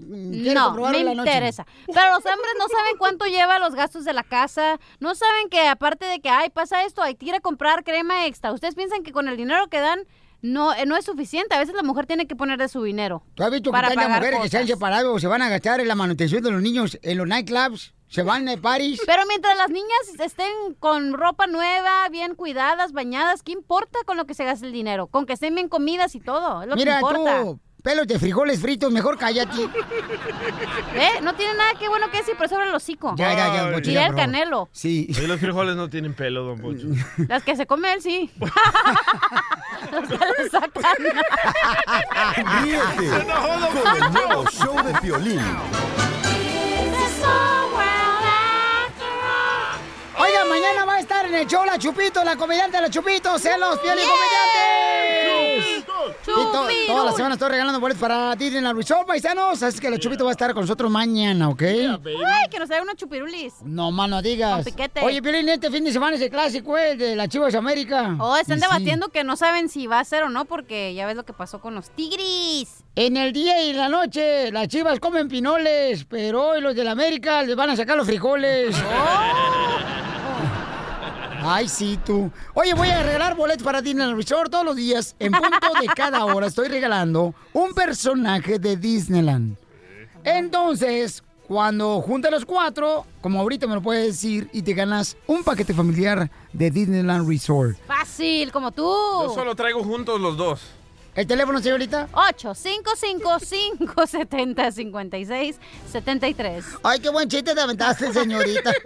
no, me en la noche. interesa. Pero los hombres no saben cuánto lleva los gastos de la casa. No saben que aparte de que, ay, pasa esto, hay que ir a comprar crema extra. Ustedes piensan que con el dinero que dan no, eh, no es suficiente. A veces la mujer tiene que poner de su dinero. ¿Tú has visto que para tantas mujeres que se han separado o se van a gastar en la manutención de los niños en los nightclubs? ¿Se van de París? Pero mientras las niñas estén con ropa nueva, bien cuidadas, bañadas, ¿qué importa con lo que se gasta el dinero? Con que estén bien comidas y todo. Es lo Mira que importa. tú, pelos de frijoles fritos, mejor cállate. ¿Eh? No tiene nada que bueno que decir, pero sobre el hocico. Ya, ya, ya, Poncho, Diré ya, el canelo. Sí. Hoy los frijoles no tienen pelo, don Poncho. Las que se come él, sí. Las que le sacan. Ríete con el nuevo show de Piolín. Oiga, mañana va a estar en el show La Chupito, la comediante de La Chupito, celos, piel y comediantes. Chupito. Y to- todas las semanas estoy regalando boletos para Disneyland Resort, paisanos. Así que La Chupito va a estar con nosotros mañana, ¿ok? Ay, que nos traiga unos chupirulis. No más no digas. Con piquete. Oye, Piolín, este fin de semana es el clásico, eh, de la Chivas América. Oh, están Y sí. debatiendo que no saben si va a ser o no, porque ya ves lo que pasó con los tigris. En el día y en la noche, las chivas comen pinoles, pero hoy los de la América les van a sacar los frijoles. Ay, sí, tú. Oye, voy a regalar boletos para Disneyland Resort todos los días. En punto de cada hora estoy regalando un personaje de Disneyland. Entonces, cuando junte los cuatro, como ahorita me lo puedes decir, y te ganas un paquete familiar de Disneyland Resort. Fácil, como tú. Yo solo traigo juntos los dos. ¿El teléfono, señorita? 855-570-5673. Ay, qué buen chiste te aventaste, señorita.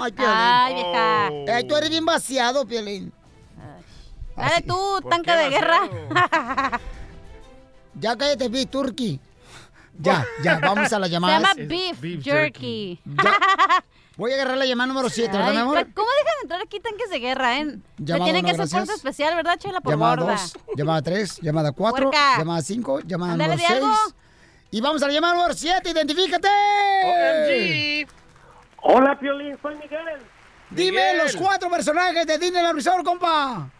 Ay, Piolín. Ay, vieja. Ay, tú eres bien vaciado, Piolín. Dale tú, tanque de guerra. Ya cállate, Beef Turkey. Ya, ya, vamos a la Se llamada. llama beef, jerky. Voy a agarrar la llamada número 7, ¿verdad, mi amor? ¿Cómo dejan de entrar aquí tanques de guerra, eh? Llamada tienen uno, que hacer fuerza especial, ¿verdad, Chela? Por Llamada gorda. 2, llamada 3, llamada 4, Puerca. llamada 5, llamada Ándale, número di algo. 6. Y vamos a la llamada número 7, identifícate. Hola, Piolín, soy Miguel. Dime los cuatro personajes de Disneyland Resort, compa.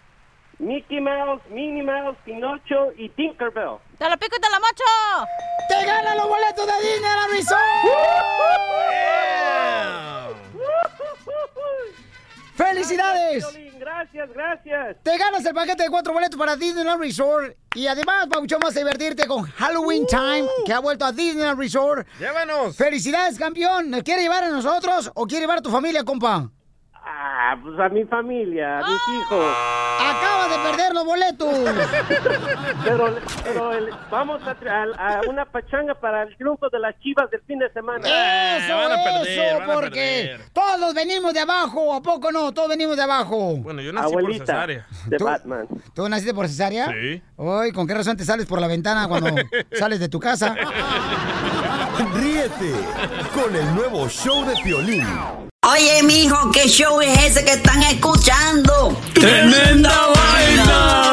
Mickey Mouse, Minnie Mouse, Pinocho y Tinkerbell. ¡Te lo pico y te lo mocho! ¡Te ganan los boletos de Disneyland Resort! ¡Felicidades! Gracias, gracias. Te ganas el paquete de cuatro boletos para Disneyland Resort. Y además, Pauchón, vas a divertirte con Halloween Time, que ha vuelto a Disneyland Resort. ¡Llévanos! ¡Felicidades, campeón! ¿Nos quiere llevar a nosotros o quiere llevar a tu familia, compa? Ah, pues a mi familia, a mis hijos. ¡Acaba de perder los boletos! Pero, pero el- vamos a, tra- a- a una pachanga para el triunfo de las chivas del fin de semana. Eso, eso, porque todos venimos de abajo, ¿a poco no? Todos venimos de abajo. Bueno, yo nací por cesárea. de ¿Tú? Batman. ¿Tú naciste por cesárea? Sí. Uy, ¿con qué razón te sales por la ventana cuando sales de tu casa? Ríete con el nuevo show de Piolín. Oye, mijo, ¿qué show es ese que están escuchando? ¡Tremenda vaina!